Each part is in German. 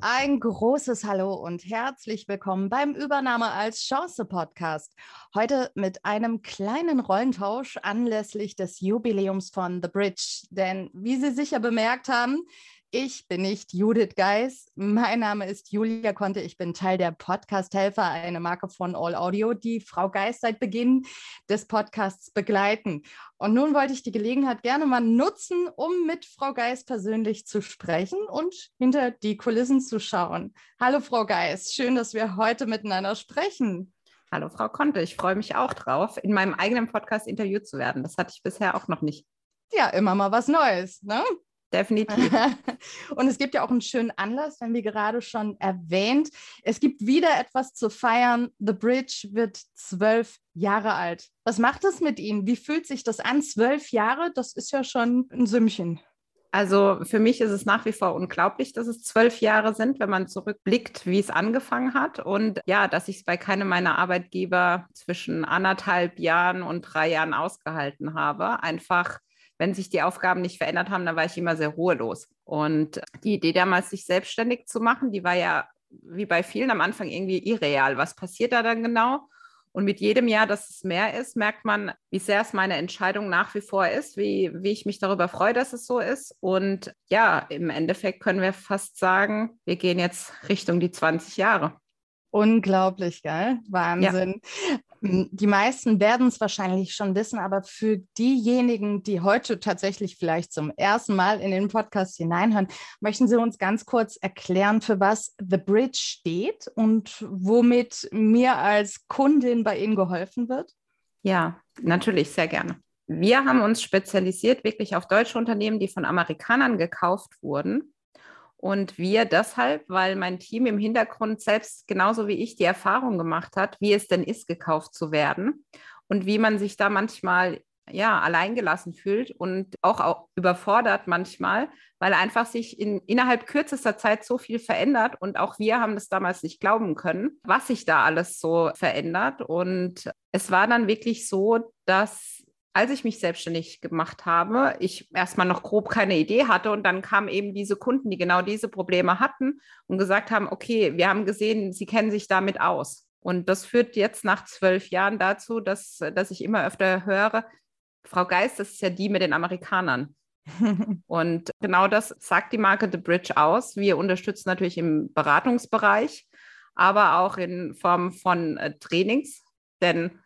Ein großes Hallo und herzlich willkommen beim Übernahme als Chance Podcast. Heute mit einem kleinen Rollentausch anlässlich des Jubiläums von The Bridge. Denn wie Sie sicher bemerkt haben, ich bin nicht Judith Geis. Mein Name ist Julia Conte. Ich bin Teil der Podcast-Helfer, eine Marke von All Audio, die Frau Geis seit Beginn des Podcasts begleiten. Und nun wollte ich die Gelegenheit gerne mal nutzen, um mit Frau Geis persönlich zu sprechen und hinter die Kulissen zu schauen. Hallo, Frau Geis. Schön, dass wir heute miteinander sprechen. Hallo, Frau Conte. Ich freue mich auch drauf, in meinem eigenen Podcast interviewt zu werden. Das hatte ich bisher auch noch nicht. Ja, immer mal was Neues. Ne? Definitiv. Und es gibt ja auch einen schönen Anlass, wenn wir gerade schon erwähnt. Es gibt wieder etwas zu feiern. The Bridge wird zwölf Jahre alt. Was macht das mit Ihnen? Wie fühlt sich das an? Zwölf Jahre, das ist ja schon ein Sümmchen. Also für mich ist es nach wie vor unglaublich, dass es zwölf Jahre sind, wenn man zurückblickt, wie es angefangen hat. Und ja, dass ich es bei keinem meiner Arbeitgeber zwischen anderthalb Jahren und drei Jahren ausgehalten habe. Einfach wenn sich die Aufgaben nicht verändert haben, dann war ich immer sehr ruhelos. Und die Idee damals, sich selbstständig zu machen, die war ja wie bei vielen am Anfang irgendwie irreal. Was passiert da dann genau? Und mit jedem Jahr, dass es mehr ist, merkt man, wie sehr es meine Entscheidung nach wie vor ist, wie, wie ich mich darüber freue, dass es so ist. Und ja, im Endeffekt können wir fast sagen, wir gehen jetzt Richtung die 20 Jahre. Unglaublich, geil. Wahnsinn. Ja. Die meisten werden es wahrscheinlich schon wissen, aber für diejenigen, die heute tatsächlich vielleicht zum ersten Mal in den Podcast hineinhören, möchten Sie uns ganz kurz erklären, für was The Bridge steht und womit mir als Kundin bei Ihnen geholfen wird? Ja, natürlich, sehr gerne. Wir haben uns spezialisiert wirklich auf deutsche Unternehmen, die von Amerikanern gekauft wurden und wir deshalb, weil mein Team im Hintergrund selbst genauso wie ich die Erfahrung gemacht hat, wie es denn ist, gekauft zu werden und wie man sich da manchmal ja alleingelassen fühlt und auch, auch überfordert manchmal, weil einfach sich in, innerhalb kürzester Zeit so viel verändert und auch wir haben das damals nicht glauben können, was sich da alles so verändert. Und es war dann wirklich so, dass als ich mich selbstständig gemacht habe, ich erstmal noch grob keine Idee hatte und dann kamen eben diese Kunden, die genau diese Probleme hatten und gesagt haben, okay, wir haben gesehen, sie kennen sich damit aus. Und das führt jetzt nach zwölf Jahren dazu, dass, dass ich immer öfter höre, Frau Geist, das ist ja die mit den Amerikanern. und genau das sagt die Marke The Bridge aus. Wir unterstützen natürlich im Beratungsbereich, aber auch in Form von äh, Trainings, denn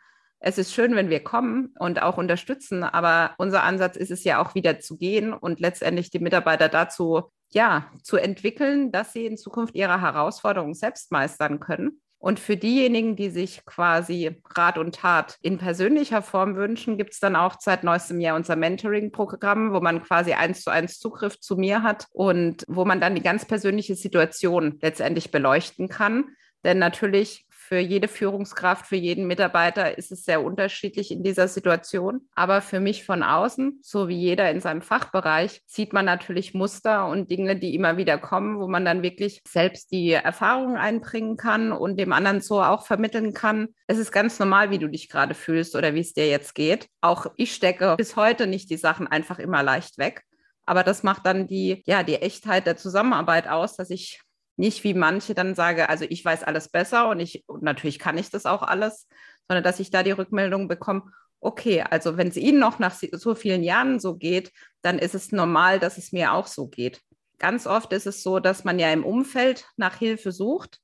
es ist schön, wenn wir kommen und auch unterstützen, aber unser Ansatz ist es ja auch wieder zu gehen und letztendlich die Mitarbeiter dazu, ja, zu entwickeln, dass sie in Zukunft ihre Herausforderungen selbst meistern können. Und für diejenigen, die sich quasi Rat und Tat in persönlicher Form wünschen, gibt es dann auch seit neuestem Jahr unser Mentoring-Programm, wo man quasi eins zu eins Zugriff zu mir hat und wo man dann die ganz persönliche Situation letztendlich beleuchten kann. Denn natürlich für jede Führungskraft, für jeden Mitarbeiter ist es sehr unterschiedlich in dieser Situation. Aber für mich von außen, so wie jeder in seinem Fachbereich, sieht man natürlich Muster und Dinge, die immer wieder kommen, wo man dann wirklich selbst die Erfahrungen einbringen kann und dem anderen so auch vermitteln kann. Es ist ganz normal, wie du dich gerade fühlst oder wie es dir jetzt geht. Auch ich stecke bis heute nicht die Sachen einfach immer leicht weg. Aber das macht dann die, ja, die Echtheit der Zusammenarbeit aus, dass ich nicht wie manche dann sage, also ich weiß alles besser und ich, und natürlich kann ich das auch alles, sondern dass ich da die Rückmeldung bekomme, okay, also wenn es Ihnen noch nach so vielen Jahren so geht, dann ist es normal, dass es mir auch so geht. Ganz oft ist es so, dass man ja im Umfeld nach Hilfe sucht.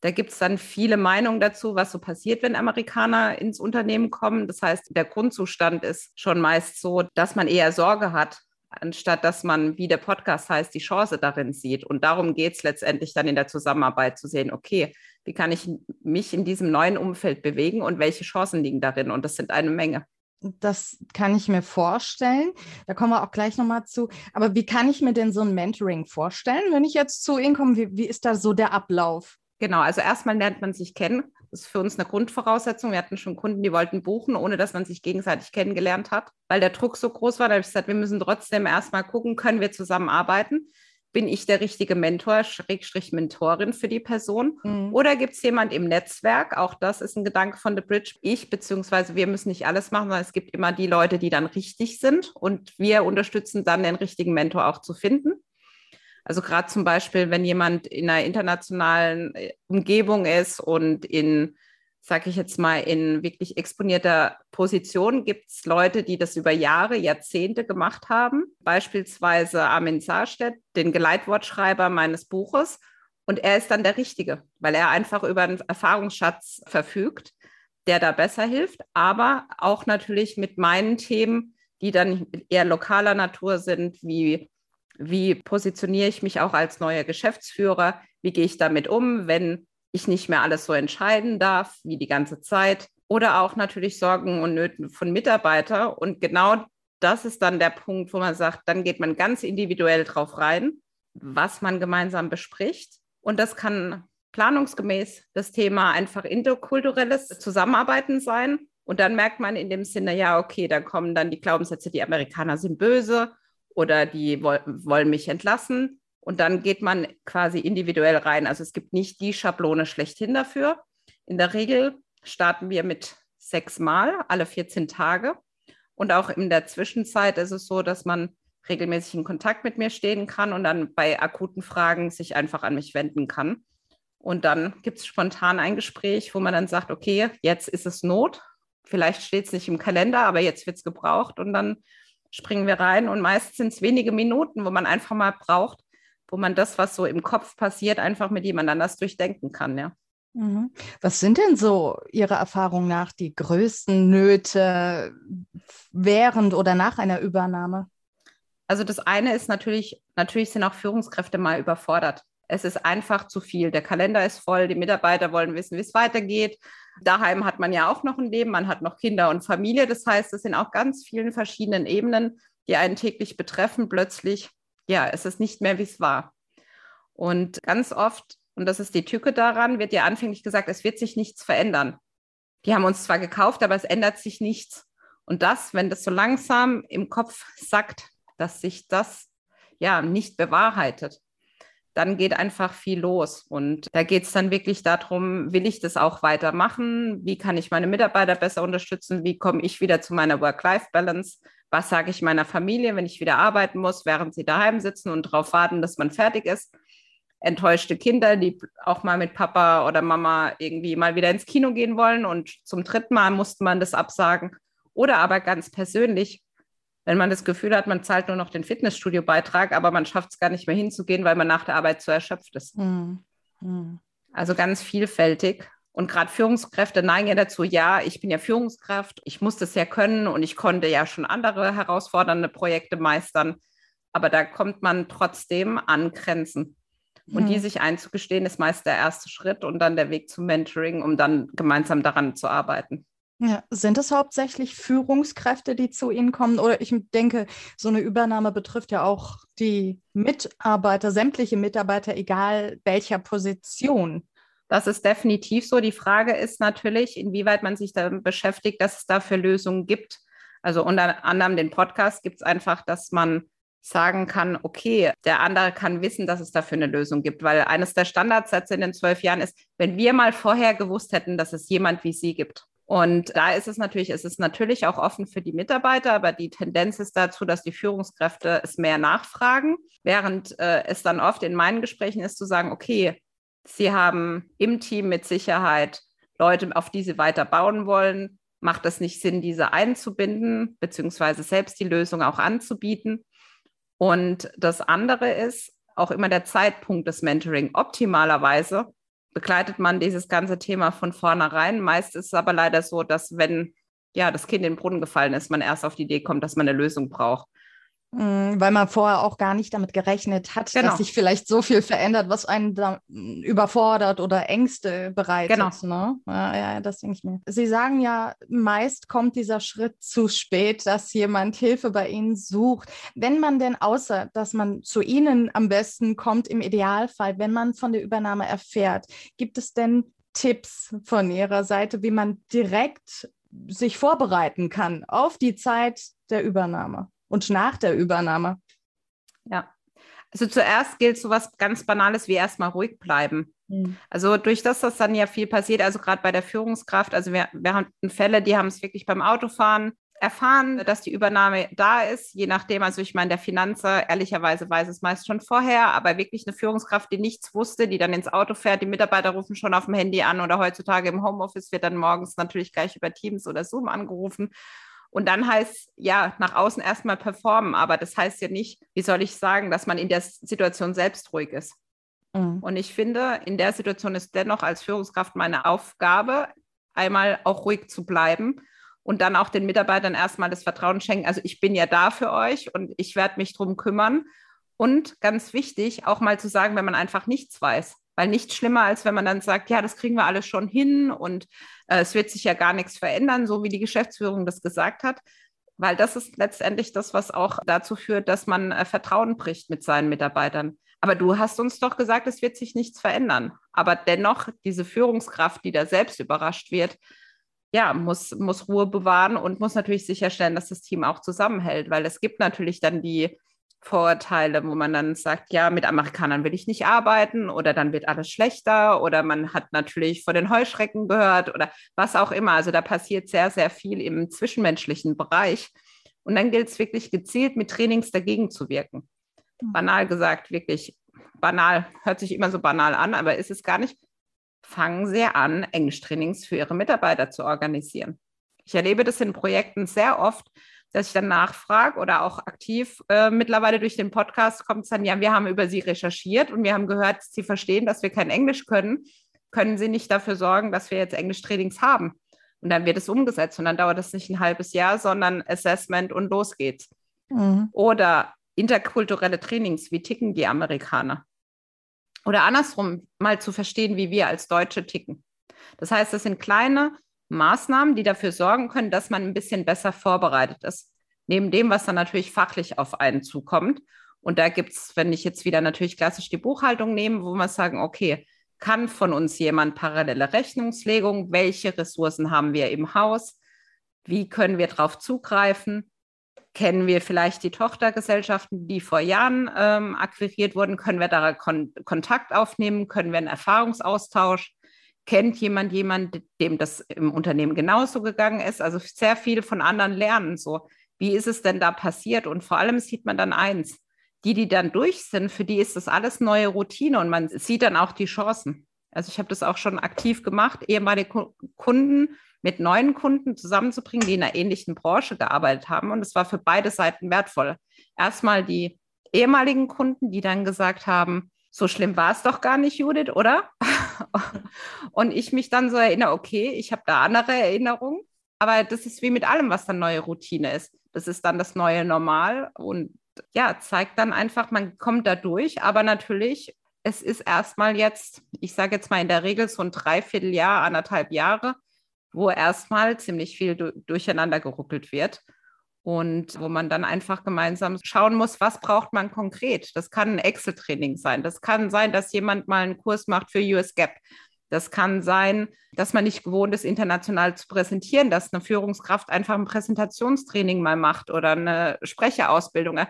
Da gibt es dann viele Meinungen dazu, was so passiert, wenn Amerikaner ins Unternehmen kommen. Das heißt, der Grundzustand ist schon meist so, dass man eher Sorge hat, anstatt dass man, wie der Podcast heißt, die Chance darin sieht. Und darum geht es letztendlich dann in der Zusammenarbeit zu sehen, okay, wie kann ich mich in diesem neuen Umfeld bewegen und welche Chancen liegen darin? Und das sind eine Menge. Das kann ich mir vorstellen. Da kommen wir auch gleich nochmal zu. Aber wie kann ich mir denn so ein Mentoring vorstellen, wenn ich jetzt zu Ihnen komme? Wie, wie ist da so der Ablauf? Genau, also erstmal lernt man sich kennen ist für uns eine Grundvoraussetzung. Wir hatten schon Kunden, die wollten buchen, ohne dass man sich gegenseitig kennengelernt hat, weil der Druck so groß war. Da habe ich gesagt, wir müssen trotzdem erstmal gucken, können wir zusammenarbeiten? Bin ich der richtige Mentor, Schrägstrich Mentorin für die Person? Mhm. Oder gibt es jemand im Netzwerk? Auch das ist ein Gedanke von The Bridge. Ich beziehungsweise wir müssen nicht alles machen, sondern es gibt immer die Leute, die dann richtig sind und wir unterstützen dann den richtigen Mentor auch zu finden. Also gerade zum Beispiel, wenn jemand in einer internationalen äh, Umgebung ist und in, sage ich jetzt mal, in wirklich exponierter Position, gibt es Leute, die das über Jahre, Jahrzehnte gemacht haben. Beispielsweise Armin Saarstedt, den Geleitwortschreiber meines Buches. Und er ist dann der Richtige, weil er einfach über einen Erfahrungsschatz verfügt, der da besser hilft, aber auch natürlich mit meinen Themen, die dann eher lokaler Natur sind, wie wie positioniere ich mich auch als neuer Geschäftsführer? Wie gehe ich damit um, wenn ich nicht mehr alles so entscheiden darf wie die ganze Zeit? Oder auch natürlich Sorgen und Nöten von Mitarbeitern. Und genau das ist dann der Punkt, wo man sagt, dann geht man ganz individuell drauf rein, was man gemeinsam bespricht. Und das kann planungsgemäß das Thema einfach interkulturelles Zusammenarbeiten sein. Und dann merkt man in dem Sinne, ja, okay, da kommen dann die Glaubenssätze, die Amerikaner sind böse oder die wollen mich entlassen. Und dann geht man quasi individuell rein. Also es gibt nicht die Schablone schlechthin dafür. In der Regel starten wir mit sechs Mal alle 14 Tage. Und auch in der Zwischenzeit ist es so, dass man regelmäßig in Kontakt mit mir stehen kann und dann bei akuten Fragen sich einfach an mich wenden kann. Und dann gibt es spontan ein Gespräch, wo man dann sagt, okay, jetzt ist es Not. Vielleicht steht es nicht im Kalender, aber jetzt wird es gebraucht. Und dann springen wir rein und meist sind es wenige Minuten, wo man einfach mal braucht, wo man das, was so im Kopf passiert, einfach mit jemand anders durchdenken kann, ja. Mhm. Was sind denn so Ihrer Erfahrung nach die größten Nöte während oder nach einer Übernahme? Also das eine ist natürlich, natürlich sind auch Führungskräfte mal überfordert. Es ist einfach zu viel. Der Kalender ist voll, die Mitarbeiter wollen wissen, wie es weitergeht. Daheim hat man ja auch noch ein Leben, man hat noch Kinder und Familie. Das heißt, es sind auch ganz vielen verschiedenen Ebenen, die einen täglich betreffen. Plötzlich, ja, es ist nicht mehr, wie es war. Und ganz oft, und das ist die Tücke daran, wird ja anfänglich gesagt, es wird sich nichts verändern. Die haben uns zwar gekauft, aber es ändert sich nichts. Und das, wenn das so langsam im Kopf sagt, dass sich das ja nicht bewahrheitet, dann geht einfach viel los. Und da geht es dann wirklich darum, will ich das auch weitermachen? Wie kann ich meine Mitarbeiter besser unterstützen? Wie komme ich wieder zu meiner Work-Life-Balance? Was sage ich meiner Familie, wenn ich wieder arbeiten muss, während sie daheim sitzen und darauf warten, dass man fertig ist? Enttäuschte Kinder, die auch mal mit Papa oder Mama irgendwie mal wieder ins Kino gehen wollen und zum dritten Mal musste man das absagen. Oder aber ganz persönlich, wenn man das Gefühl hat, man zahlt nur noch den Fitnessstudio-Beitrag, aber man schafft es gar nicht mehr hinzugehen, weil man nach der Arbeit zu erschöpft ist. Mhm. Mhm. Also ganz vielfältig. Und gerade Führungskräfte neigen ja dazu, ja, ich bin ja Führungskraft, ich muss das ja können und ich konnte ja schon andere herausfordernde Projekte meistern. Aber da kommt man trotzdem an Grenzen. Und die mhm. sich einzugestehen, ist meist der erste Schritt und dann der Weg zum Mentoring, um dann gemeinsam daran zu arbeiten. Ja, sind es hauptsächlich Führungskräfte, die zu Ihnen kommen? Oder ich denke, so eine Übernahme betrifft ja auch die Mitarbeiter, sämtliche Mitarbeiter, egal welcher Position. Das ist definitiv so. Die Frage ist natürlich, inwieweit man sich damit beschäftigt, dass es dafür Lösungen gibt. Also unter anderem den Podcast gibt es einfach, dass man sagen kann, okay, der andere kann wissen, dass es dafür eine Lösung gibt, weil eines der Standardsätze in den zwölf Jahren ist, wenn wir mal vorher gewusst hätten, dass es jemand wie Sie gibt. Und da ist es natürlich, es ist natürlich auch offen für die Mitarbeiter, aber die Tendenz ist dazu, dass die Führungskräfte es mehr nachfragen, während äh, es dann oft in meinen Gesprächen ist zu sagen, okay, Sie haben im Team mit Sicherheit Leute, auf die Sie weiter bauen wollen. Macht es nicht Sinn, diese einzubinden, beziehungsweise selbst die Lösung auch anzubieten? Und das andere ist auch immer der Zeitpunkt des Mentoring. Optimalerweise begleitet man dieses ganze Thema von vornherein. Meist ist es aber leider so, dass wenn ja, das Kind in den Brunnen gefallen ist, man erst auf die Idee kommt, dass man eine Lösung braucht. Mm, weil man vorher auch gar nicht damit gerechnet hat, genau. dass sich vielleicht so viel verändert, was einen da mm, überfordert oder Ängste bereitet. Genau. Ne? Ja, ja, das denke ich mir. Sie sagen ja, meist kommt dieser Schritt zu spät, dass jemand Hilfe bei Ihnen sucht. Wenn man denn außer, dass man zu Ihnen am besten kommt, im Idealfall, wenn man von der Übernahme erfährt, gibt es denn Tipps von Ihrer Seite, wie man direkt sich vorbereiten kann auf die Zeit der Übernahme und nach der Übernahme? Ja, also zuerst gilt so was ganz Banales wie erstmal ruhig bleiben. Mhm. Also durch das, dass dann ja viel passiert, also gerade bei der Führungskraft, also wir, wir haben Fälle, die haben es wirklich beim Autofahren erfahren, dass die Übernahme da ist, je nachdem, also ich meine, der Finanzer ehrlicherweise weiß es meist schon vorher, aber wirklich eine Führungskraft, die nichts wusste, die dann ins Auto fährt, die Mitarbeiter rufen schon auf dem Handy an oder heutzutage im Homeoffice wird dann morgens natürlich gleich über Teams oder Zoom angerufen und dann heißt, ja, nach außen erstmal performen, aber das heißt ja nicht, wie soll ich sagen, dass man in der Situation selbst ruhig ist. Mhm. Und ich finde, in der Situation ist dennoch als Führungskraft meine Aufgabe, einmal auch ruhig zu bleiben und dann auch den Mitarbeitern erstmal das Vertrauen schenken. Also ich bin ja da für euch und ich werde mich drum kümmern. Und ganz wichtig, auch mal zu sagen, wenn man einfach nichts weiß. Weil nichts schlimmer, als wenn man dann sagt, ja, das kriegen wir alles schon hin und äh, es wird sich ja gar nichts verändern, so wie die Geschäftsführung das gesagt hat. Weil das ist letztendlich das, was auch dazu führt, dass man äh, Vertrauen bricht mit seinen Mitarbeitern. Aber du hast uns doch gesagt, es wird sich nichts verändern. Aber dennoch, diese Führungskraft, die da selbst überrascht wird, ja, muss, muss Ruhe bewahren und muss natürlich sicherstellen, dass das Team auch zusammenhält, weil es gibt natürlich dann die Vorurteile, wo man dann sagt, ja, mit Amerikanern will ich nicht arbeiten oder dann wird alles schlechter oder man hat natürlich von den Heuschrecken gehört oder was auch immer. Also da passiert sehr, sehr viel im zwischenmenschlichen Bereich. Und dann gilt es wirklich gezielt mit Trainings dagegen zu wirken. Mhm. Banal gesagt, wirklich banal, hört sich immer so banal an, aber ist es gar nicht. Fangen Sie an, Englischtrainings für Ihre Mitarbeiter zu organisieren. Ich erlebe das in Projekten sehr oft, dass ich dann nachfrage oder auch aktiv äh, mittlerweile durch den Podcast kommt es dann, ja, wir haben über Sie recherchiert und wir haben gehört, Sie verstehen, dass wir kein Englisch können. Können Sie nicht dafür sorgen, dass wir jetzt Englisch-Trainings haben? Und dann wird es umgesetzt und dann dauert es nicht ein halbes Jahr, sondern Assessment und los geht's. Mhm. Oder interkulturelle Trainings, wie ticken die Amerikaner? Oder andersrum, mal zu verstehen, wie wir als Deutsche ticken. Das heißt, das sind kleine Maßnahmen, die dafür sorgen können, dass man ein bisschen besser vorbereitet ist. Neben dem, was dann natürlich fachlich auf einen zukommt. Und da gibt es, wenn ich jetzt wieder natürlich klassisch die Buchhaltung nehme, wo wir sagen, okay, kann von uns jemand parallele Rechnungslegung? Welche Ressourcen haben wir im Haus? Wie können wir darauf zugreifen? Kennen wir vielleicht die Tochtergesellschaften, die vor Jahren ähm, akquiriert wurden? Können wir da Kon Kontakt aufnehmen? Können wir einen Erfahrungsaustausch kennt jemand jemand, dem das im Unternehmen genauso gegangen ist? Also sehr viel von anderen lernen. So, wie ist es denn da passiert? Und vor allem sieht man dann eins: Die, die dann durch sind, für die ist das alles neue Routine und man sieht dann auch die Chancen. Also ich habe das auch schon aktiv gemacht, ehemalige Kunden mit neuen Kunden zusammenzubringen, die in einer ähnlichen Branche gearbeitet haben. Und es war für beide Seiten wertvoll. Erstmal die ehemaligen Kunden, die dann gesagt haben, so schlimm war es doch gar nicht, Judith, oder? und ich mich dann so erinnere, okay, ich habe da andere Erinnerungen, aber das ist wie mit allem, was dann neue Routine ist. Das ist dann das neue Normal und ja, zeigt dann einfach, man kommt da durch, aber natürlich, es ist erstmal jetzt, ich sage jetzt mal in der Regel so ein Dreivierteljahr, anderthalb Jahre, wo erstmal ziemlich viel durcheinander geruckelt wird und wo man dann einfach gemeinsam schauen muss, was braucht man konkret. Das kann ein Excel-Training sein. Das kann sein, dass jemand mal einen Kurs macht für US Gap. Das kann sein, dass man nicht gewohnt ist, international zu präsentieren, dass eine Führungskraft einfach ein Präsentationstraining mal macht oder eine Sprecherausbildung.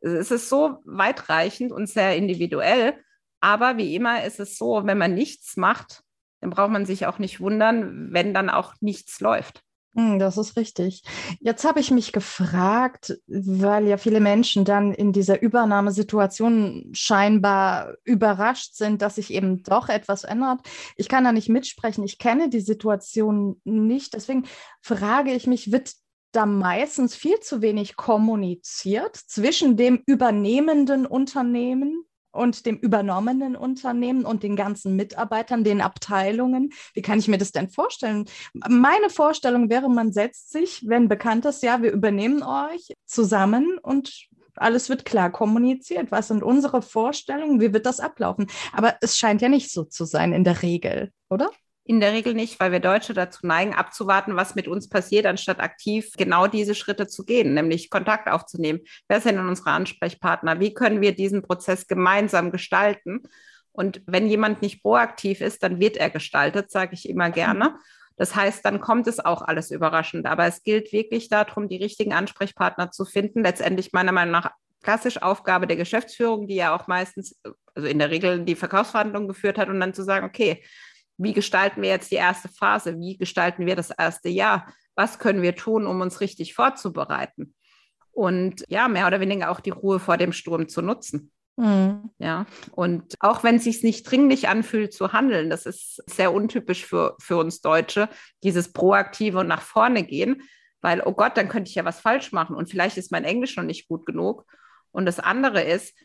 Es ist so weitreichend und sehr individuell. Aber wie immer ist es so, wenn man nichts macht, dann braucht man sich auch nicht wundern, wenn dann auch nichts läuft. Hm, das ist richtig. Jetzt habe ich mich gefragt, weil ja viele Menschen dann in dieser Übernahmesituation scheinbar überrascht sind, dass sich eben doch etwas ändert. Ich kann da nicht mitsprechen. Ich kenne die Situation nicht. Deswegen frage ich mich, wird da meistens viel zu wenig kommuniziert zwischen dem übernehmenden Unternehmen und dem übernommenen Unternehmen und den ganzen Mitarbeitern, den Abteilungen. Wie kann ich mir das denn vorstellen? Meine Vorstellung wäre, man setzt sich, wenn bekannt ist, ja, wir übernehmen euch zusammen und alles wird klar kommuniziert. Was sind unsere Vorstellungen? Wie wird das ablaufen? Aber es scheint ja nicht so zu sein in der Regel, oder? In der Regel nicht, weil wir Deutsche dazu neigen, abzuwarten, was mit uns passiert, anstatt aktiv genau diese Schritte zu gehen, nämlich Kontakt aufzunehmen. Wer sind denn unsere Ansprechpartner? Wie können wir diesen Prozess gemeinsam gestalten? Und wenn jemand nicht proaktiv ist, dann wird er gestaltet, sage ich immer gerne. Das heißt, dann kommt es auch alles überraschend. Aber es gilt wirklich darum, die richtigen Ansprechpartner zu finden. Letztendlich meiner Meinung nach klassisch Aufgabe der Geschäftsführung, die ja auch meistens, also in der Regel die Verkaufsverhandlungen geführt hat und dann zu sagen, okay, wie gestalten wir jetzt die erste Phase? Wie gestalten wir das erste Jahr? Was können wir tun, um uns richtig vorzubereiten? Und ja, mehr oder weniger auch die Ruhe vor dem Sturm zu nutzen. Mhm. Ja, und auch wenn es sich nicht dringlich anfühlt zu handeln, das ist sehr untypisch für, für uns Deutsche, dieses proaktive und nach vorne gehen, weil, oh Gott, dann könnte ich ja was falsch machen und vielleicht ist mein Englisch noch nicht gut genug. Und das andere ist,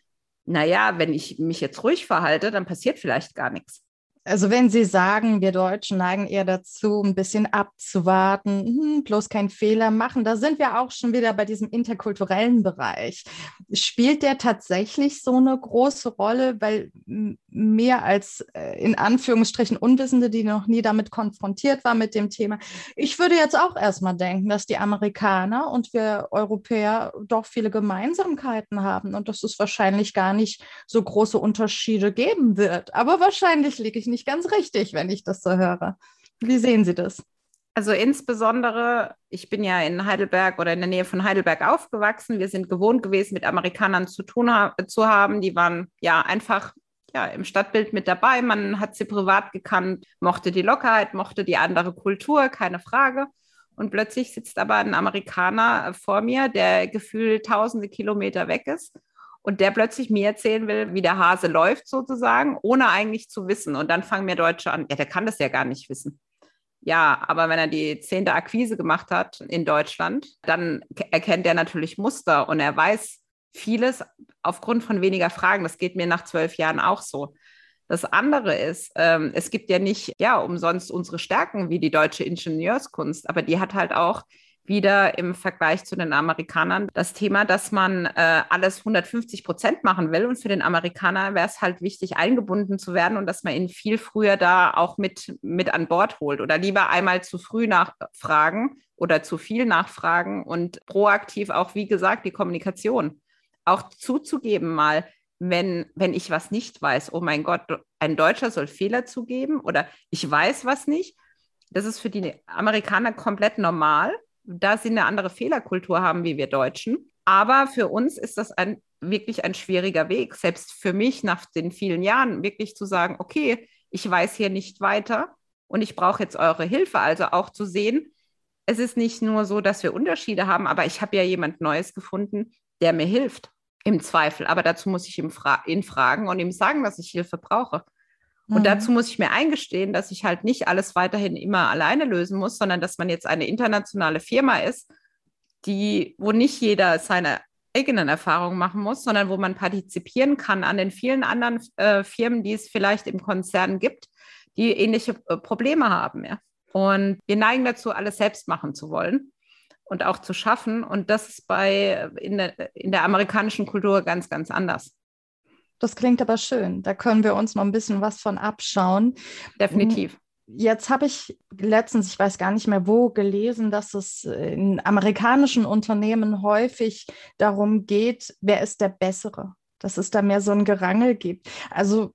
naja, wenn ich mich jetzt ruhig verhalte, dann passiert vielleicht gar nichts. Also wenn Sie sagen, wir Deutschen neigen eher dazu, ein bisschen abzuwarten, hm, bloß keinen Fehler machen, da sind wir auch schon wieder bei diesem interkulturellen Bereich. Spielt der tatsächlich so eine große Rolle, weil mehr als äh, in Anführungsstrichen Unwissende, die noch nie damit konfrontiert war mit dem Thema. Ich würde jetzt auch erstmal denken, dass die Amerikaner und wir Europäer doch viele Gemeinsamkeiten haben und dass es wahrscheinlich gar nicht so große Unterschiede geben wird. Aber wahrscheinlich liege ich nicht ganz richtig, wenn ich das so höre. Wie sehen Sie das? Also insbesondere, ich bin ja in Heidelberg oder in der Nähe von Heidelberg aufgewachsen. Wir sind gewohnt gewesen, mit Amerikanern zu tun ha zu haben. Die waren ja einfach ja, im Stadtbild mit dabei. Man hat sie privat gekannt, mochte die Lockerheit, mochte die andere Kultur, keine Frage. Und plötzlich sitzt aber ein Amerikaner vor mir, der gefühlt tausende Kilometer weg ist und der plötzlich mir erzählen will, wie der Hase läuft sozusagen, ohne eigentlich zu wissen. Und dann fangen mir Deutsche an, ja, der kann das ja gar nicht wissen. Ja, aber wenn er die zehnte Akquise gemacht hat in Deutschland, dann erkennt er natürlich Muster und er weiß vieles aufgrund von weniger Fragen. Das geht mir nach zwölf Jahren auch so. Das andere ist, ähm, es gibt ja nicht, ja, umsonst unsere Stärken wie die deutsche Ingenieurskunst, aber die hat halt auch wieder im Vergleich zu den Amerikanern das Thema, dass man äh, alles 150 Prozent machen will. Und für den Amerikaner wäre es halt wichtig, eingebunden zu werden und dass man ihn viel früher da auch mit, mit an Bord holt oder lieber einmal zu früh nachfragen oder zu viel nachfragen und proaktiv auch, wie gesagt, die Kommunikation. Auch zuzugeben mal, wenn, wenn ich was nicht weiß, oh mein Gott, ein Deutscher soll Fehler zugeben oder ich weiß was nicht. Das ist für die Amerikaner komplett normal da sie eine andere Fehlerkultur haben wie wir Deutschen. Aber für uns ist das ein, wirklich ein schwieriger Weg, selbst für mich nach den vielen Jahren wirklich zu sagen, okay, ich weiß hier nicht weiter und ich brauche jetzt eure Hilfe. Also auch zu sehen, es ist nicht nur so, dass wir Unterschiede haben, aber ich habe ja jemand Neues gefunden, der mir hilft, im Zweifel. Aber dazu muss ich ihn, fra ihn fragen und ihm sagen, dass ich Hilfe brauche. Und mhm. dazu muss ich mir eingestehen, dass ich halt nicht alles weiterhin immer alleine lösen muss, sondern dass man jetzt eine internationale Firma ist, die, wo nicht jeder seine eigenen Erfahrungen machen muss, sondern wo man partizipieren kann an den vielen anderen äh, Firmen, die es vielleicht im Konzern gibt, die ähnliche äh, Probleme haben. Ja. Und wir neigen dazu, alles selbst machen zu wollen und auch zu schaffen. Und das ist bei in der, in der amerikanischen Kultur ganz, ganz anders. Das klingt aber schön. Da können wir uns noch ein bisschen was von abschauen. Definitiv. Jetzt habe ich letztens, ich weiß gar nicht mehr wo, gelesen, dass es in amerikanischen Unternehmen häufig darum geht, wer ist der Bessere, dass es da mehr so ein Gerangel gibt. Also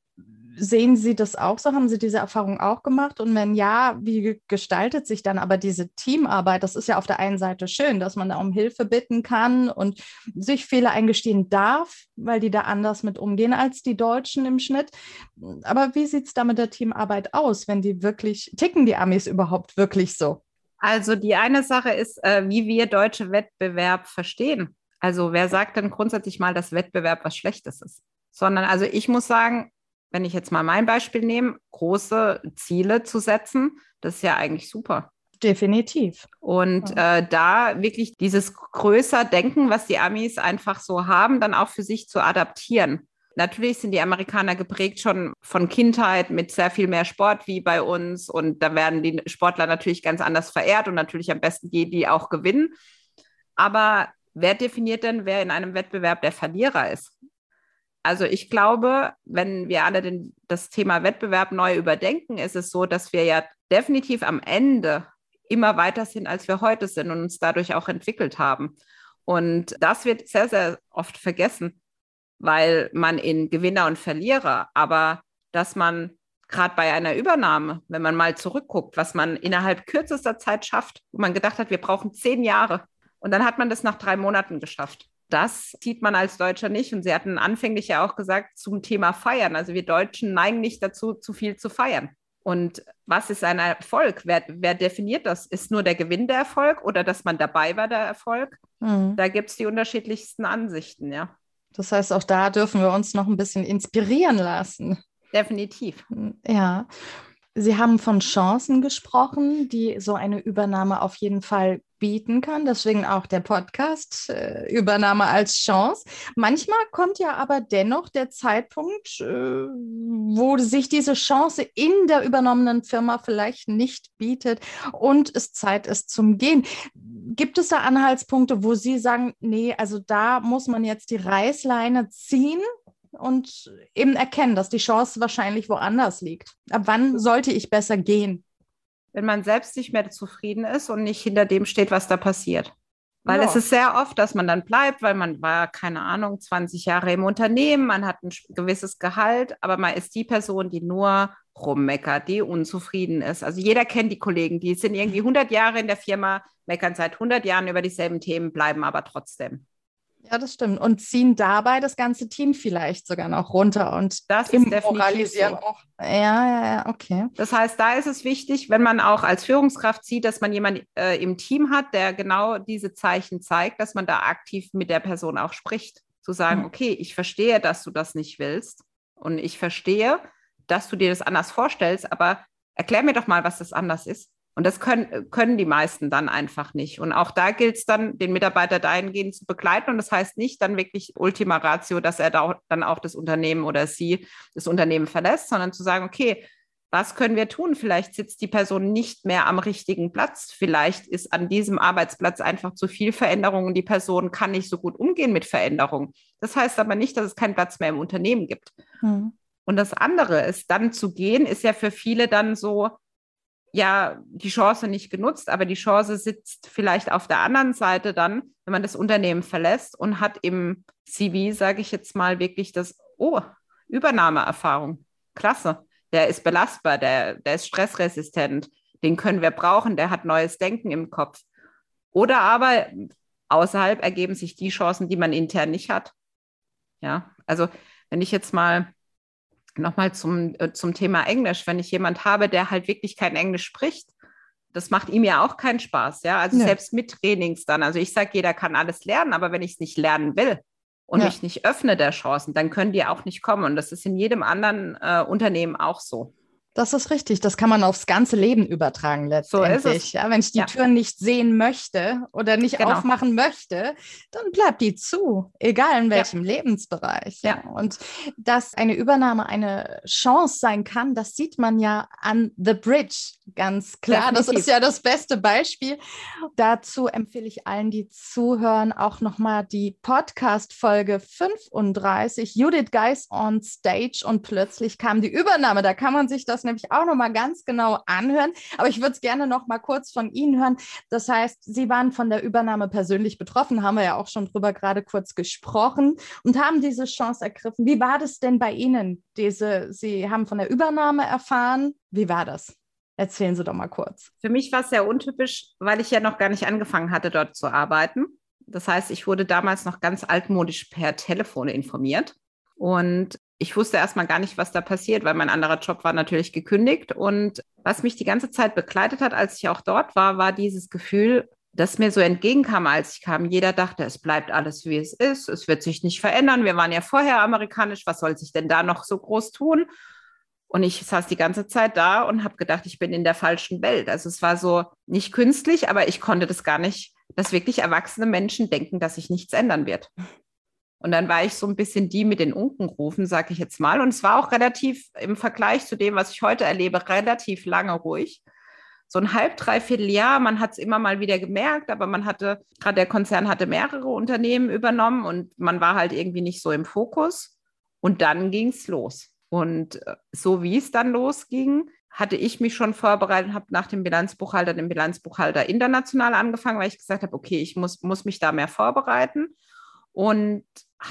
Sehen Sie das auch so? Haben Sie diese Erfahrung auch gemacht? Und wenn ja, wie gestaltet sich dann aber diese Teamarbeit? Das ist ja auf der einen Seite schön, dass man da um Hilfe bitten kann und sich Fehler eingestehen darf, weil die da anders mit umgehen als die Deutschen im Schnitt. Aber wie sieht es da mit der Teamarbeit aus, wenn die wirklich, ticken die Amis überhaupt wirklich so? Also die eine Sache ist, äh, wie wir deutsche Wettbewerb verstehen. Also wer sagt denn grundsätzlich mal, dass Wettbewerb was Schlechtes ist? Sondern also ich muss sagen, wenn ich jetzt mal mein Beispiel nehme, große Ziele zu setzen, das ist ja eigentlich super. Definitiv. Und ja. äh, da wirklich dieses größer Denken, was die Amis einfach so haben, dann auch für sich zu adaptieren. Natürlich sind die Amerikaner geprägt schon von Kindheit mit sehr viel mehr Sport wie bei uns. Und da werden die Sportler natürlich ganz anders verehrt und natürlich am besten die, die auch gewinnen. Aber wer definiert denn, wer in einem Wettbewerb der Verlierer ist? Also ich glaube, wenn wir alle den, das Thema Wettbewerb neu überdenken, ist es so, dass wir ja definitiv am Ende immer weiter sind, als wir heute sind und uns dadurch auch entwickelt haben. Und das wird sehr, sehr oft vergessen, weil man in Gewinner und Verlierer, aber dass man gerade bei einer Übernahme, wenn man mal zurückguckt, was man innerhalb kürzester Zeit schafft, wo man gedacht hat, wir brauchen zehn Jahre. Und dann hat man das nach drei Monaten geschafft. Das sieht man als Deutscher nicht. Und Sie hatten anfänglich ja auch gesagt zum Thema Feiern. Also wir Deutschen neigen nicht dazu, zu viel zu feiern. Und was ist ein Erfolg? Wer, wer definiert das? Ist nur der Gewinn der Erfolg oder dass man dabei war der Erfolg? Mhm. Da gibt es die unterschiedlichsten Ansichten, ja. Das heißt, auch da dürfen wir uns noch ein bisschen inspirieren lassen. Definitiv. Ja. Sie haben von Chancen gesprochen, die so eine Übernahme auf jeden Fall bieten kann. Deswegen auch der Podcast äh, Übernahme als Chance. Manchmal kommt ja aber dennoch der Zeitpunkt, äh, wo sich diese Chance in der übernommenen Firma vielleicht nicht bietet und es Zeit ist zum Gehen. Gibt es da Anhaltspunkte, wo Sie sagen, nee, also da muss man jetzt die Reißleine ziehen und eben erkennen, dass die Chance wahrscheinlich woanders liegt. Ab wann sollte ich besser gehen? Wenn man selbst nicht mehr zufrieden ist und nicht hinter dem steht, was da passiert. Weil ja. es ist sehr oft, dass man dann bleibt, weil man war, keine Ahnung, 20 Jahre im Unternehmen, man hat ein gewisses Gehalt, aber man ist die Person, die nur rummeckert, die unzufrieden ist. Also jeder kennt die Kollegen, die sind irgendwie 100 Jahre in der Firma, meckern seit 100 Jahren über dieselben Themen, bleiben aber trotzdem. Ja, das stimmt. Und ziehen dabei das ganze Team vielleicht sogar noch runter und das ist definitiv so. auch. Ja, ja, ja, okay. Das heißt, da ist es wichtig, wenn man auch als Führungskraft sieht, dass man jemanden äh, im Team hat, der genau diese Zeichen zeigt, dass man da aktiv mit der Person auch spricht. Zu sagen, mhm. okay, ich verstehe, dass du das nicht willst und ich verstehe, dass du dir das anders vorstellst, aber erklär mir doch mal, was das anders ist. Und das können, können die meisten dann einfach nicht. Und auch da gilt es dann, den Mitarbeiter dahingehend zu begleiten. Und das heißt nicht dann wirklich Ultima Ratio, dass er da dann auch das Unternehmen oder sie das Unternehmen verlässt, sondern zu sagen, okay, was können wir tun? Vielleicht sitzt die Person nicht mehr am richtigen Platz. Vielleicht ist an diesem Arbeitsplatz einfach zu viel Veränderung und die Person kann nicht so gut umgehen mit Veränderung. Das heißt aber nicht, dass es keinen Platz mehr im Unternehmen gibt. Hm. Und das andere ist, dann zu gehen, ist ja für viele dann so, ja die Chance nicht genutzt, aber die Chance sitzt vielleicht auf der anderen Seite dann, wenn man das Unternehmen verlässt und hat im CV, sage ich jetzt mal, wirklich das, oh, Übernahmeerfahrung. Klasse. Der ist belastbar, der, der ist stressresistent, den können wir brauchen, der hat neues Denken im Kopf. Oder aber außerhalb ergeben sich die Chancen, die man intern nicht hat. Ja, also wenn ich jetzt mal nochmal zum, äh, zum Thema Englisch, wenn ich jemand habe, der halt wirklich kein Englisch spricht, das macht ihm ja auch keinen Spaß, ja. Also ja. selbst mit Trainings dann. Also ich sage, jeder kann alles lernen, aber wenn ich es nicht lernen will und ja. mich nicht öffne der Chancen, dann können die auch nicht kommen. Und das ist in jedem anderen äh, Unternehmen auch so. Das ist richtig. Das kann man aufs ganze Leben übertragen letztendlich. So ist es. Ja, wenn ich die ja. Tür nicht sehen möchte oder nicht genau. aufmachen möchte, dann bleibt die zu, egal in welchem ja. Lebensbereich. Ja. Und dass eine Übernahme eine Chance sein kann, das sieht man ja an The Bridge ganz klar. Definitiv. Das ist ja das beste Beispiel. Dazu empfehle ich allen, die zuhören, auch nochmal die Podcast-Folge 35, Judith Geis on Stage und plötzlich kam die Übernahme. Da kann man sich das nämlich auch noch mal ganz genau anhören. Aber ich würde es gerne noch mal kurz von Ihnen hören. Das heißt, Sie waren von der Übernahme persönlich betroffen, haben wir ja auch schon drüber gerade kurz gesprochen und haben diese Chance ergriffen. Wie war das denn bei Ihnen? Diese, Sie haben von der Übernahme erfahren. Wie war das? Erzählen Sie doch mal kurz. Für mich war es sehr untypisch, weil ich ja noch gar nicht angefangen hatte, dort zu arbeiten. Das heißt, ich wurde damals noch ganz altmodisch per Telefon informiert. Und ich wusste erstmal gar nicht, was da passiert, weil mein anderer Job war natürlich gekündigt. Und was mich die ganze Zeit begleitet hat, als ich auch dort war, war dieses Gefühl, das mir so entgegenkam, als ich kam. Jeder dachte, es bleibt alles, wie es ist. Es wird sich nicht verändern. Wir waren ja vorher amerikanisch. Was soll sich denn da noch so groß tun? Und ich saß die ganze Zeit da und habe gedacht, ich bin in der falschen Welt. Also es war so nicht künstlich, aber ich konnte das gar nicht, dass wirklich erwachsene Menschen denken, dass sich nichts ändern wird. Und dann war ich so ein bisschen die mit den Unkenrufen, sage ich jetzt mal. Und es war auch relativ im Vergleich zu dem, was ich heute erlebe, relativ lange ruhig. So ein halb, dreiviertel Jahr, man hat es immer mal wieder gemerkt, aber man hatte, gerade der Konzern hatte mehrere Unternehmen übernommen und man war halt irgendwie nicht so im Fokus. Und dann ging es los. Und äh, so wie es dann losging, hatte ich mich schon vorbereitet, habe nach dem Bilanzbuchhalter den Bilanzbuchhalter international angefangen, weil ich gesagt habe, okay, ich muss, muss mich da mehr vorbereiten und